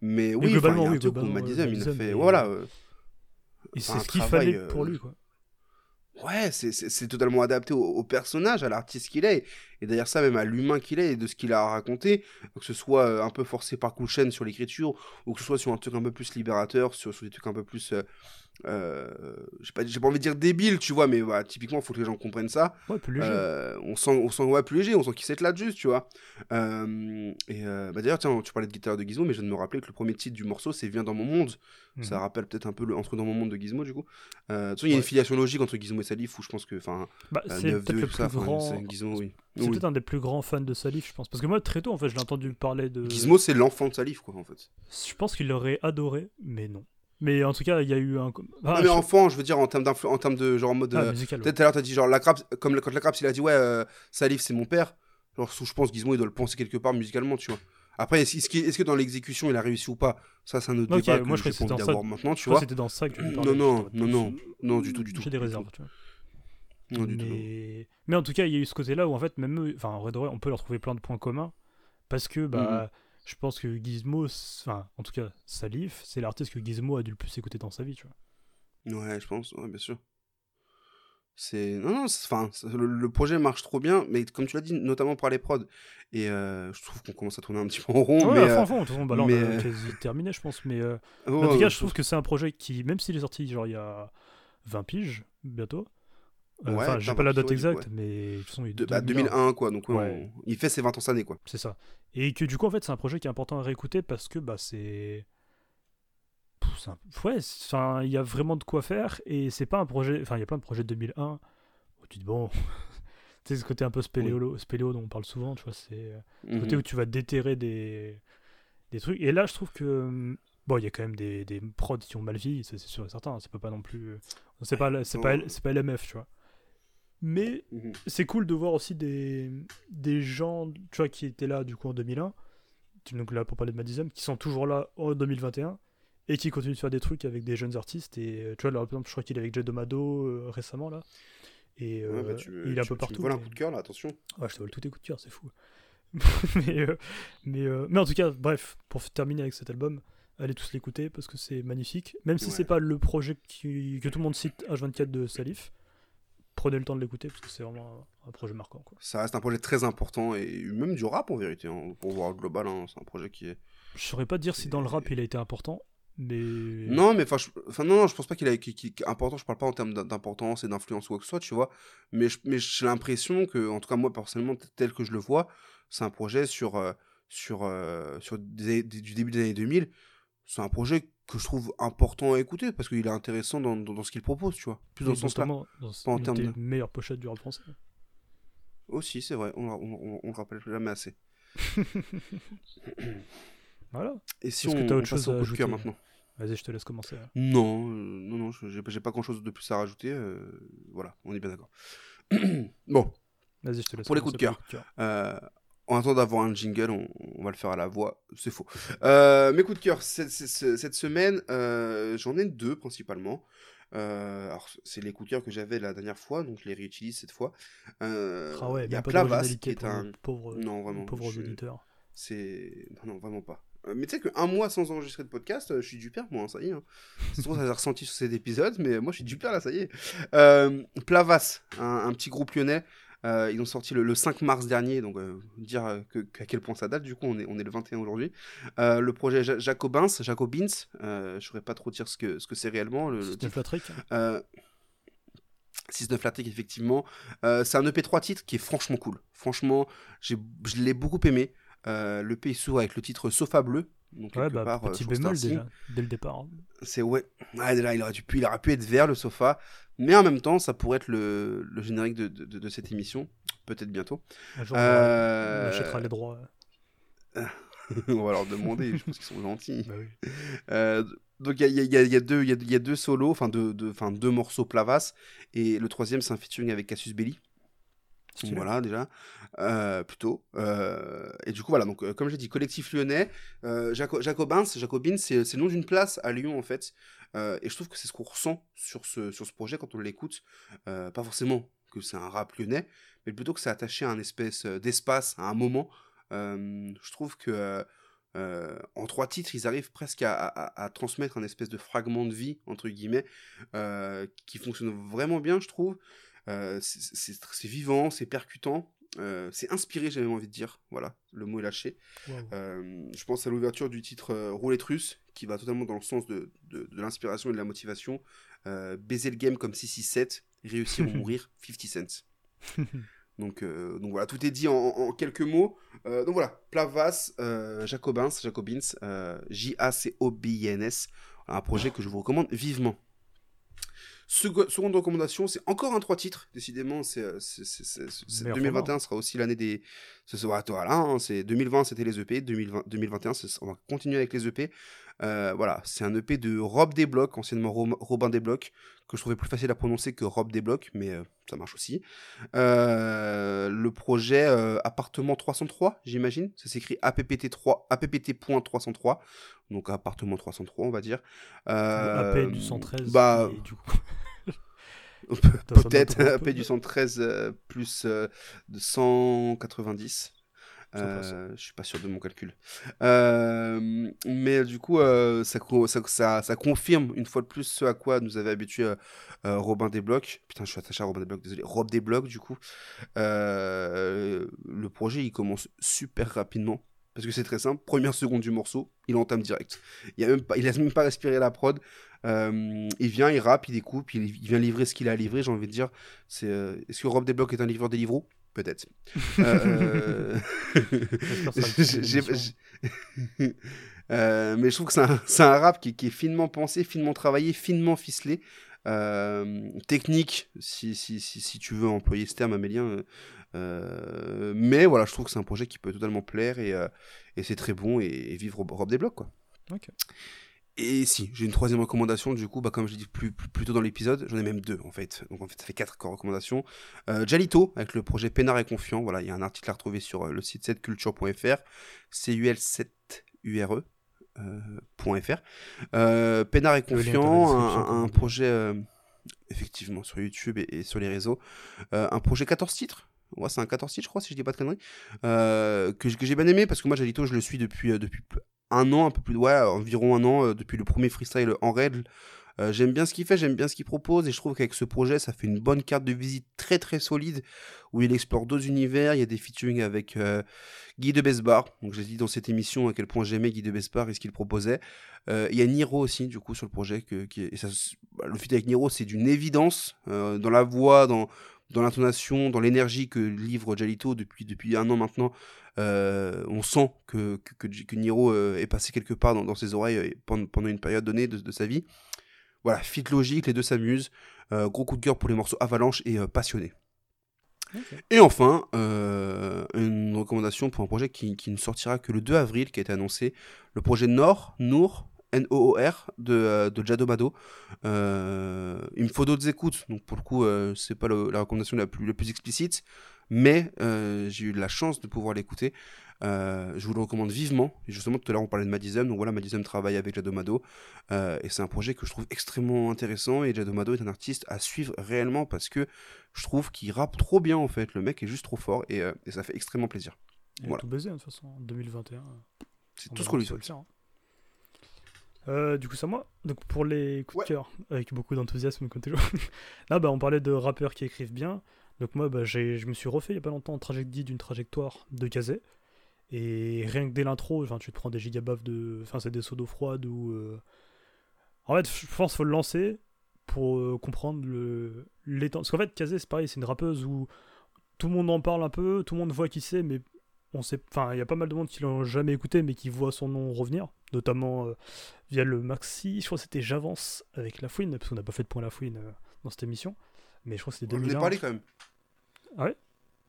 mais, euh, mais oui, globalement, il y a un truc globalement, Madizem, euh, il a fait, il- voilà. euh, Et Enfin, c'est ce qu'il fallait pour euh, lui, quoi. Ouais, c'est- totalement adapté au, au personnage, à l'artiste qu'il est, et d'ailleurs ça même à l'humain qu'il est et de ce qu'il a à raconter, que ce soit euh, un peu forcé par chaîne sur l'écriture, ou que ce soit sur un truc un peu plus libérateur, sur, sur des trucs un peu plus... Euh, euh, j'ai pas, j'ai pas envie de dire débile, tu vois, mais voilà, typiquement, il faut que les gens comprennent ça. Ouais, plus léger. Euh, on sent, on sent ouais, plus léger, on sent qu'il s'éclate juste, tu vois. Euh, et euh, bah d'ailleurs, tiens, tu parlais de guitare de Gizmo, mais je viens de me rappeler que le premier titre du morceau, c'est Viens dans mon monde. Ça Mhm. rappelle peut-être un peu le entre dans mon monde de Gizmo, du coup. Euh, de toute façon, il y a une filiation logique entre Gizmo et Salif, où je pense que, enfin, Bah, euh, c'est 9-2 peut-être le plus ça, grand. Gizmo, oui. C'est Oui. peut-être un des plus grands fans de Salif, je pense. Parce que moi, très tôt, en fait, je l'ai entendu parler de. Gizmo, c'est l'enfant de Salif, quoi, en fait. Je pense qu'il l'aurait adoré, mais non. Mais en tout cas, il y a eu un. Ah, non, mais je- enfant, je veux dire, en termes, en termes de genre en mode. Ah, euh, ouais. Peut-être tout à l'heure, t'as dit genre la Craps, comme quand la Craps il a dit ouais, euh, Salif c'est mon père. Genre, je pense Gizmo il doit le penser quelque part musicalement, tu vois. Après, est-ce qu'il- est-ce que dans l'exécution, il a réussi ou pas? Ça, c'est un autre Ok, débat que moi, je j'ai que pas envie d'avoir maintenant, tu Je vois. que c'était dans ça que tu Non, non, non, non, non, du tout, du tout. J'ai des tout. réserves, tu vois. Non, du tout. non. mais... mais en tout cas, il y a eu ce côté-là où en fait, même eux, enfin, en de vrai, on peut leur trouver plein de points communs parce que bah, Mhm. Je pense que Gizmo, enfin, en tout cas, Salif, c'est l'artiste que Gizmo a dû le plus écouter dans sa vie, tu vois. Ouais, je pense, ouais, bien sûr. C'est. Non, non, enfin, le, le projet marche trop bien, mais comme tu l'as dit, notamment par les prods. Et euh, je trouve qu'on commence à tourner un petit peu en rond. ouais, mais, fond, euh, bah, là, mais, on a euh, quasi terminé, je pense. Mais euh, en tout cas, ouais, je trouve que c'est un projet qui, même s'il est sorti genre il y a 20 piges bientôt, euh, Ouais, enfin, j'ai pas la 20 date ouais, exacte, mais de toute façon, il est de- bah, 2001. 2001, quoi. Donc, ouais, Ouais. on- il fait ses 20 ans cette année, quoi. C'est ça. Et que du coup, en fait, c'est un projet qui est important à réécouter parce que bah, c'est. Un- Ouais, enfin, il y a vraiment de quoi faire et c'est pas un projet. Enfin, il y a plein de projets de 2001 où tu te dis, bon. tu sais, ce côté un peu spéléo, spéléo dont on parle souvent, tu vois, c'est le côté Mhm. où tu vas déterrer des, des trucs. Et là, je trouve que. hum, Bon, il y a quand même des, des prods qui ont mal ça, c'est sûr et certain. hein, C'est pas non plus. C'est pas, c'est pas, pas LMF, tu vois. Mais Mhm. c'est cool de voir aussi des, des gens tu vois, qui étaient là du coup en 2001, tu- donc là pour parler de Madizem, qui sont toujours là en 2021 et qui continuent de faire des trucs avec des jeunes artistes. Et euh, tu vois, là, par exemple, je crois qu'il est avec Jay Domado euh, récemment là. Et Ouais, euh, bah, tu me- il est un tu- peu tu me partout. voles un coup de cœur, là, attention. Ouais, je te vole tous tes coups de cœur, c'est fou. mais, euh, mais, euh, mais en tout cas, bref, pour terminer avec cet album, allez tous l'écouter parce que c'est magnifique. Même si Ouais. c'est pas le projet qui- que tout le monde cite H24 de Salif, prenez le temps de l'écouter parce que c'est vraiment un, projet marquant. Quoi. Ça reste un projet très important et même du rap en vérité, hein, pour voir global. hein, c'est un projet qui est. Je saurais pas dire si dans le rap il a été important, mais. Non, mais enfin, je... non, je pense pas qu'il a qui- qui- important. Je parle pas en termes d'im- d'importance et d'influence ou quoi que ce soit, tu vois. Mais je- mais j'ai l'impression que, en tout cas moi personnellement, tel que je le vois, c'est un projet sur euh, sur euh, sur des- des- du début des années 2000. C'est un projet que je trouve important à écouter parce qu'il est intéressant dans, dans, dans ce qu'il propose, tu vois. Plus dans ce sens-là. en termes de- meilleures pochettes du rap français. Aussi, c'est vrai. On, on, on, on le rappelle jamais assez. Voilà. Et si Est-ce on, que t'as on autre chose à ajouter? maintenant? Vas-y, je te laisse commencer. Non, euh, non, non, je- j'ai pas grand chose de plus à rajouter. euh, voilà, on est bien d'accord. bon, Vas-y, je te laisse Pour les coups de cœur. euh, en attendant d'avoir un jingle, on, on va le faire à la voix. C'est faux. Euh, mes coups de cœur cette, cette- cette semaine, euh, j'en ai deux principalement. Euh, alors, c'est les coups de cœur que j'avais la dernière fois, donc je les réutilise cette fois. Ah ouais, il y a Plavas qui est un. nos pauvres, Non, vraiment. pauvres je- auditeurs. C'est. Non, non, vraiment pas. Mais tu sais qu'un mois sans enregistrer de podcast, je suis du père, moi, hein, ça y est. Hein. C'est trop, ça s'est ressenti sur cet épisode, mais moi, je suis du père, là, ça y est. Plavas, un, un petit groupe lyonnais. Euh, ils ont sorti le, le 5 mars dernier, donc euh, dire euh, que, qu'à quel point ça date, du coup, on est, on est le 21 aujourd'hui. Le projet Ja- Jacobins, Jacobins, je ne saurais pas trop dire ce que ce que c'est réellement. Le, le C'est titre. une flatterie. Euh, 6-9 Latic, effectivement. C'est un EP 3 titres qui est franchement cool. Franchement, je l'ai beaucoup aimé. Euh, L'EP s'ouvre avec le titre Sofa Bleu. Donc, Ouais, bah, part, euh, petit sur bémol déjà, dès le départ. hein. C'est ouais. Là, il aurait, pu, il aurait pu être vert le sofa. Mais en même temps, ça pourrait être le, le générique de, de, de cette émission. Peut-être bientôt. Un jour, Euh, on achètera les droits. On va leur demander, je pense qu'ils sont gentils. Bah oui. Euh, donc il y a, y y deux, il y a, deux solos, enfin deux, deux, deux morceaux Plavas, et le troisième c'est un featuring avec Cassius Belli. Voilà déjà, Euh, plutôt. Euh, et du coup voilà, donc euh, comme j'ai dit, collectif lyonnais, euh, Jaco- Jacobins, Jacobins, c'est le nom d'une place à Lyon en fait, et je trouve que c'est ce qu'on ressent sur ce sur ce projet quand on l'écoute, pas forcément que c'est un rap lyonnais, mais plutôt que c'est attaché à un espèce d'espace, à un moment. Je trouve que en trois titres, ils arrivent presque à, transmettre un espèce de fragment de vie, entre guillemets, qui fonctionne vraiment bien, je trouve. Euh, c'est- vivant, c'est percutant, euh, c'est inspiré, j'avais envie de dire. Voilà, le mot est lâché. Euh, je pense à l'ouverture du titre euh, Roulette russe, qui va totalement dans le sens de, de, de l'inspiration et de la motivation. Baiser le game comme 667, réussir ou mourir, 50 cents. Donc, donc voilà, tout est dit en, en quelques mots. Donc voilà, Plavas, Jacobins, Jacobins, J-A-C-O-B-I-N-S, un projet que je vous recommande vivement. Seconde recommandation, c'est encore un trois titres, décidément, c'est, euh, c'est, c'est- c'est- c'est- Meilleur 2021 sera aussi l'année des... Ce sera, voilà, hein, c'est 2020 c'était les EP, 2020, 2021 c'est- on va continuer avec les EP. Euh, voilà, c'est un EP de Rob Desblocs, anciennement Ro- Robin Desblocs, que je trouvais plus facile à prononcer que Rob Desblocs, mais euh, ça marche aussi. Euh, le projet euh, Appartement 303, j'imagine, ça s'écrit APPT3, APPT.303, donc appartement 303, on va dire. Euh, AP du 113. Bah, et du coup, peut-être un peu. Du 113 euh, plus euh, de 190. Ça passe. Euh, je suis pas sûr de mon calcul. Euh, mais du coup, euh, ça, ça, ça, confirme une fois de plus ce à quoi nous avait habitué Robin Desblocs. Putain, je suis attaché à Robin Desblocs, désolé. Rob Desblocs, du coup. Le projet, il commence super rapidement. Parce que c'est très simple. Première seconde du morceau, il entame direct. Il, a même pas, il laisse même pas respirer la prod. Euh, il vient, il rappe, il découpe, il, il vient livrer ce qu'il a à livrer. J'ai envie de dire, c'est euh, est-ce que Rob Desblocs est un livreur des livreaux? Peut-être. Euh, mais je trouve que c'est un, rap qui, qui est finement pensé, finement travaillé, finement ficelé. Technique, si, si, si, si tu veux employer ce terme, Amélien. Euh, mais voilà, je trouve que c'est un projet qui peut totalement plaire et, euh, et c'est très bon et, et vivre Rob Rob Desblocs, quoi. Ok. Et si, j'ai une troisième recommandation, du coup, bah, comme je l'ai dit plus, plus, plus tôt dans l'épisode, j'en ai même deux en fait. Donc en fait, ça fait quatre recommandations. Euh, Jalito, avec le projet Pénard et Confiant, voilà, il y a un article à retrouver sur le site 7culture.fr, CUL7URE. Euh, point .fr. Pénard et est dans Confiant, un, projet, effectivement, sur YouTube et, et sur les réseaux. Un projet 14 titres. C'est un 14 titres, je crois, si je dis pas de conneries. Euh, que, j'ai bien aimé parce que moi, Jalito, je le suis depuis, euh, depuis un an, un peu plus, ouais, environ un an, euh, depuis le premier freestyle en règle. J'aime bien ce qu'il fait, j'aime bien ce qu'il propose et je trouve qu'avec ce projet, ça fait une bonne carte de visite très très solide où il explore deux univers. Il y a des featuring avec Guy de Besbar. Donc j'ai dit dans cette émission à quel point j'aimais Guy de Besbar et ce qu'il proposait. Il y a Niro aussi du coup sur le projet qui bah, le feat avec Niro c'est d'une évidence dans la voix, dans dans l'intonation, dans l'énergie que livre Jalito depuis depuis un an maintenant. Euh, on sent que, que, Niro euh, est passé quelque part dans, dans ses oreilles euh, pendant, pendant une période donnée de, de sa vie. Voilà, fit logique, les deux s'amusent. Euh, gros coup de cœur pour les morceaux Avalanche et euh, Passionné. Et enfin, euh, une recommandation pour un projet qui, qui ne sortira que le 2 avril, qui a été annoncé, le projet Nord, Nour, N-O-O-R, de, euh, de Jado Mado. Euh, il me faut d'autres écoutes, donc pour le coup, euh, c'est pas le- la recommandation la plus, la plus explicite, mais euh, j'ai eu la chance de pouvoir l'écouter. Euh, je vous le recommande vivement. Et justement, tout à l'heure, on parlait de Madism. Donc voilà, Madism travaille avec Jadomado. Et c'est un projet que je trouve extrêmement intéressant. Et Jadomado est un artiste à suivre réellement parce que je trouve qu'il rappe trop bien, en fait. Le mec est juste trop fort. Et, et ça fait extrêmement plaisir. Il Voilà. tout baisé, hein, de toute façon, en 2021. C'est tout ce qu'on lui souhaite. Euh, du coup, c'est moi. Donc, pour les coups Ouais. de cœur, avec beaucoup d'enthousiasme, comme toujours. Là, bah, on parlait de rappeurs qui écrivent bien. Donc, moi, bah, j'ai- je me suis refait il y a pas longtemps Tragédie d'une trajectoire de Kazé. Et rien que dès l'intro, tu te prends des gigabaffes de. Enfin, c'est des seaux d'eau froide ou. euh, En fait, je pense qu'il faut le lancer pour euh, comprendre le l'étendue. Parce qu'en fait, Kazé, c'est pareil, c'est une rappeuse où tout le monde en parle un peu, tout le monde voit qui c'est, mais on sait. Enfin, il y a pas mal de monde qui l'ont jamais écouté, mais qui voit son nom revenir, notamment euh, via le maxi. Je crois que c'était J'avance avec La Fouine, parce qu'on n'a pas fait de point La Fouine euh, dans cette émission. Mais je crois que c'était On en 2001. a parlé quand même.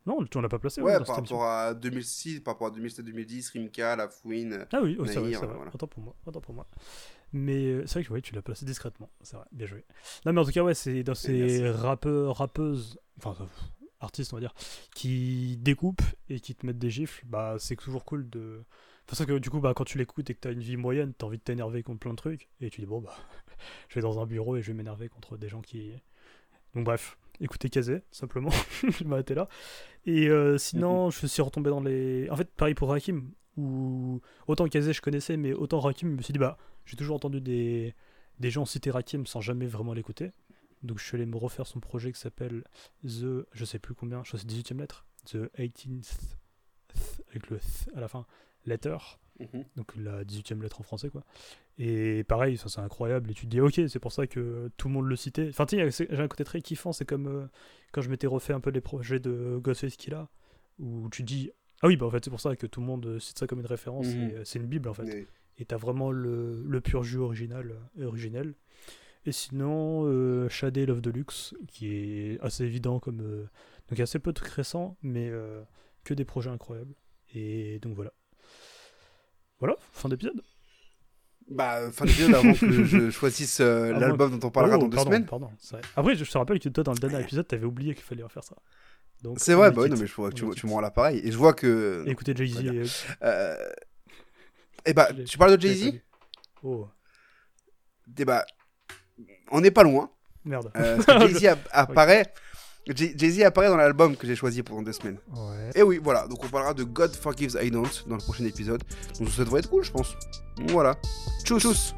Non, tu on l'a pas placé Ouais, ouais, par rapport à 2006, par rapport à 2007-2010, Rimka, La Fouine. Ah oui, oh, c'est vrai, Nahir, c'est vrai. voilà. Autant pour moi, autant pour moi. Mais euh, c'est vrai que ouais, tu l'as placé discrètement. C'est vrai, bien joué. Non, mais en tout cas, ouais, c'est dans ces merci. rappeurs, rappeuses, enfin, artistes, on va dire, qui découpent et qui te mettent des gifles. Bah, c'est toujours cool de. Enfin, que du coup, bah, quand tu l'écoutes et que t'as une vie moyenne, t'as envie de t'énerver contre plein de trucs. Et tu dis, bon, bah, je vais dans un bureau et je vais m'énerver contre des gens qui. Donc, bref, écoutez Kazé, simplement. je vais m'arrêter là. Et euh, sinon, je suis retombé dans les. En fait, pareil pour Hakim, où autant Kazé je connaissais, mais autant Rakim, je me suis dit, bah, j'ai toujours entendu des, des gens citer Rakim sans jamais vraiment l'écouter. Donc je suis allé me refaire son projet qui s'appelle The, je sais plus combien, je crois que c'est 18ème lettre, The 18th, avec le th à la fin, letter, Mhm. donc la 18ème lettre en français quoi. Et pareil, ça c'est incroyable, et tu te dis ok, c'est pour ça que tout le monde le citait. Enfin tu sais, j'ai un côté très kiffant, c'est comme euh, quand je m'étais refait un peu les projets de Ghostface Killah, où tu dis, ah oui, bah en fait c'est pour ça que tout le monde euh, cite ça comme une référence, Mhm. euh, c'est une bible en fait Mais- et t'as vraiment le, le pur jus original, euh, originel. Et sinon, euh, Shadé Love Deluxe, qui est assez évident comme. euh, donc, il y a assez peu de trucs récents, mais euh, que des projets incroyables. Et donc voilà. Voilà, fin d'épisode. Bah, fin d'épisode avant que je choisisse euh, l'album dont on parlera Oh, dans deux pardon, semaines. Pardon, c'est vrai. Après, je te rappelle que toi, dans le dernier épisode, t'avais oublié qu'il fallait refaire ça. C'est vrai, bah oui, non, mais je vois que tu, tu me rends l'appareil. Et je vois que. Écoutez Jay-Z. euh. Eh bah, tu parles de Jay-Z? Oh, Eh bah, on n'est pas loin. merde. Euh, Jay-Z app- apparaît. Jay- Jay-Z apparaît dans l'album que j'ai choisi pendant deux semaines. Ouais. Et oui, voilà, donc on parlera de God Forgives I Don't dans le prochain épisode. Donc ça devrait être cool, je pense. Voilà. Tchuss. Tchuss.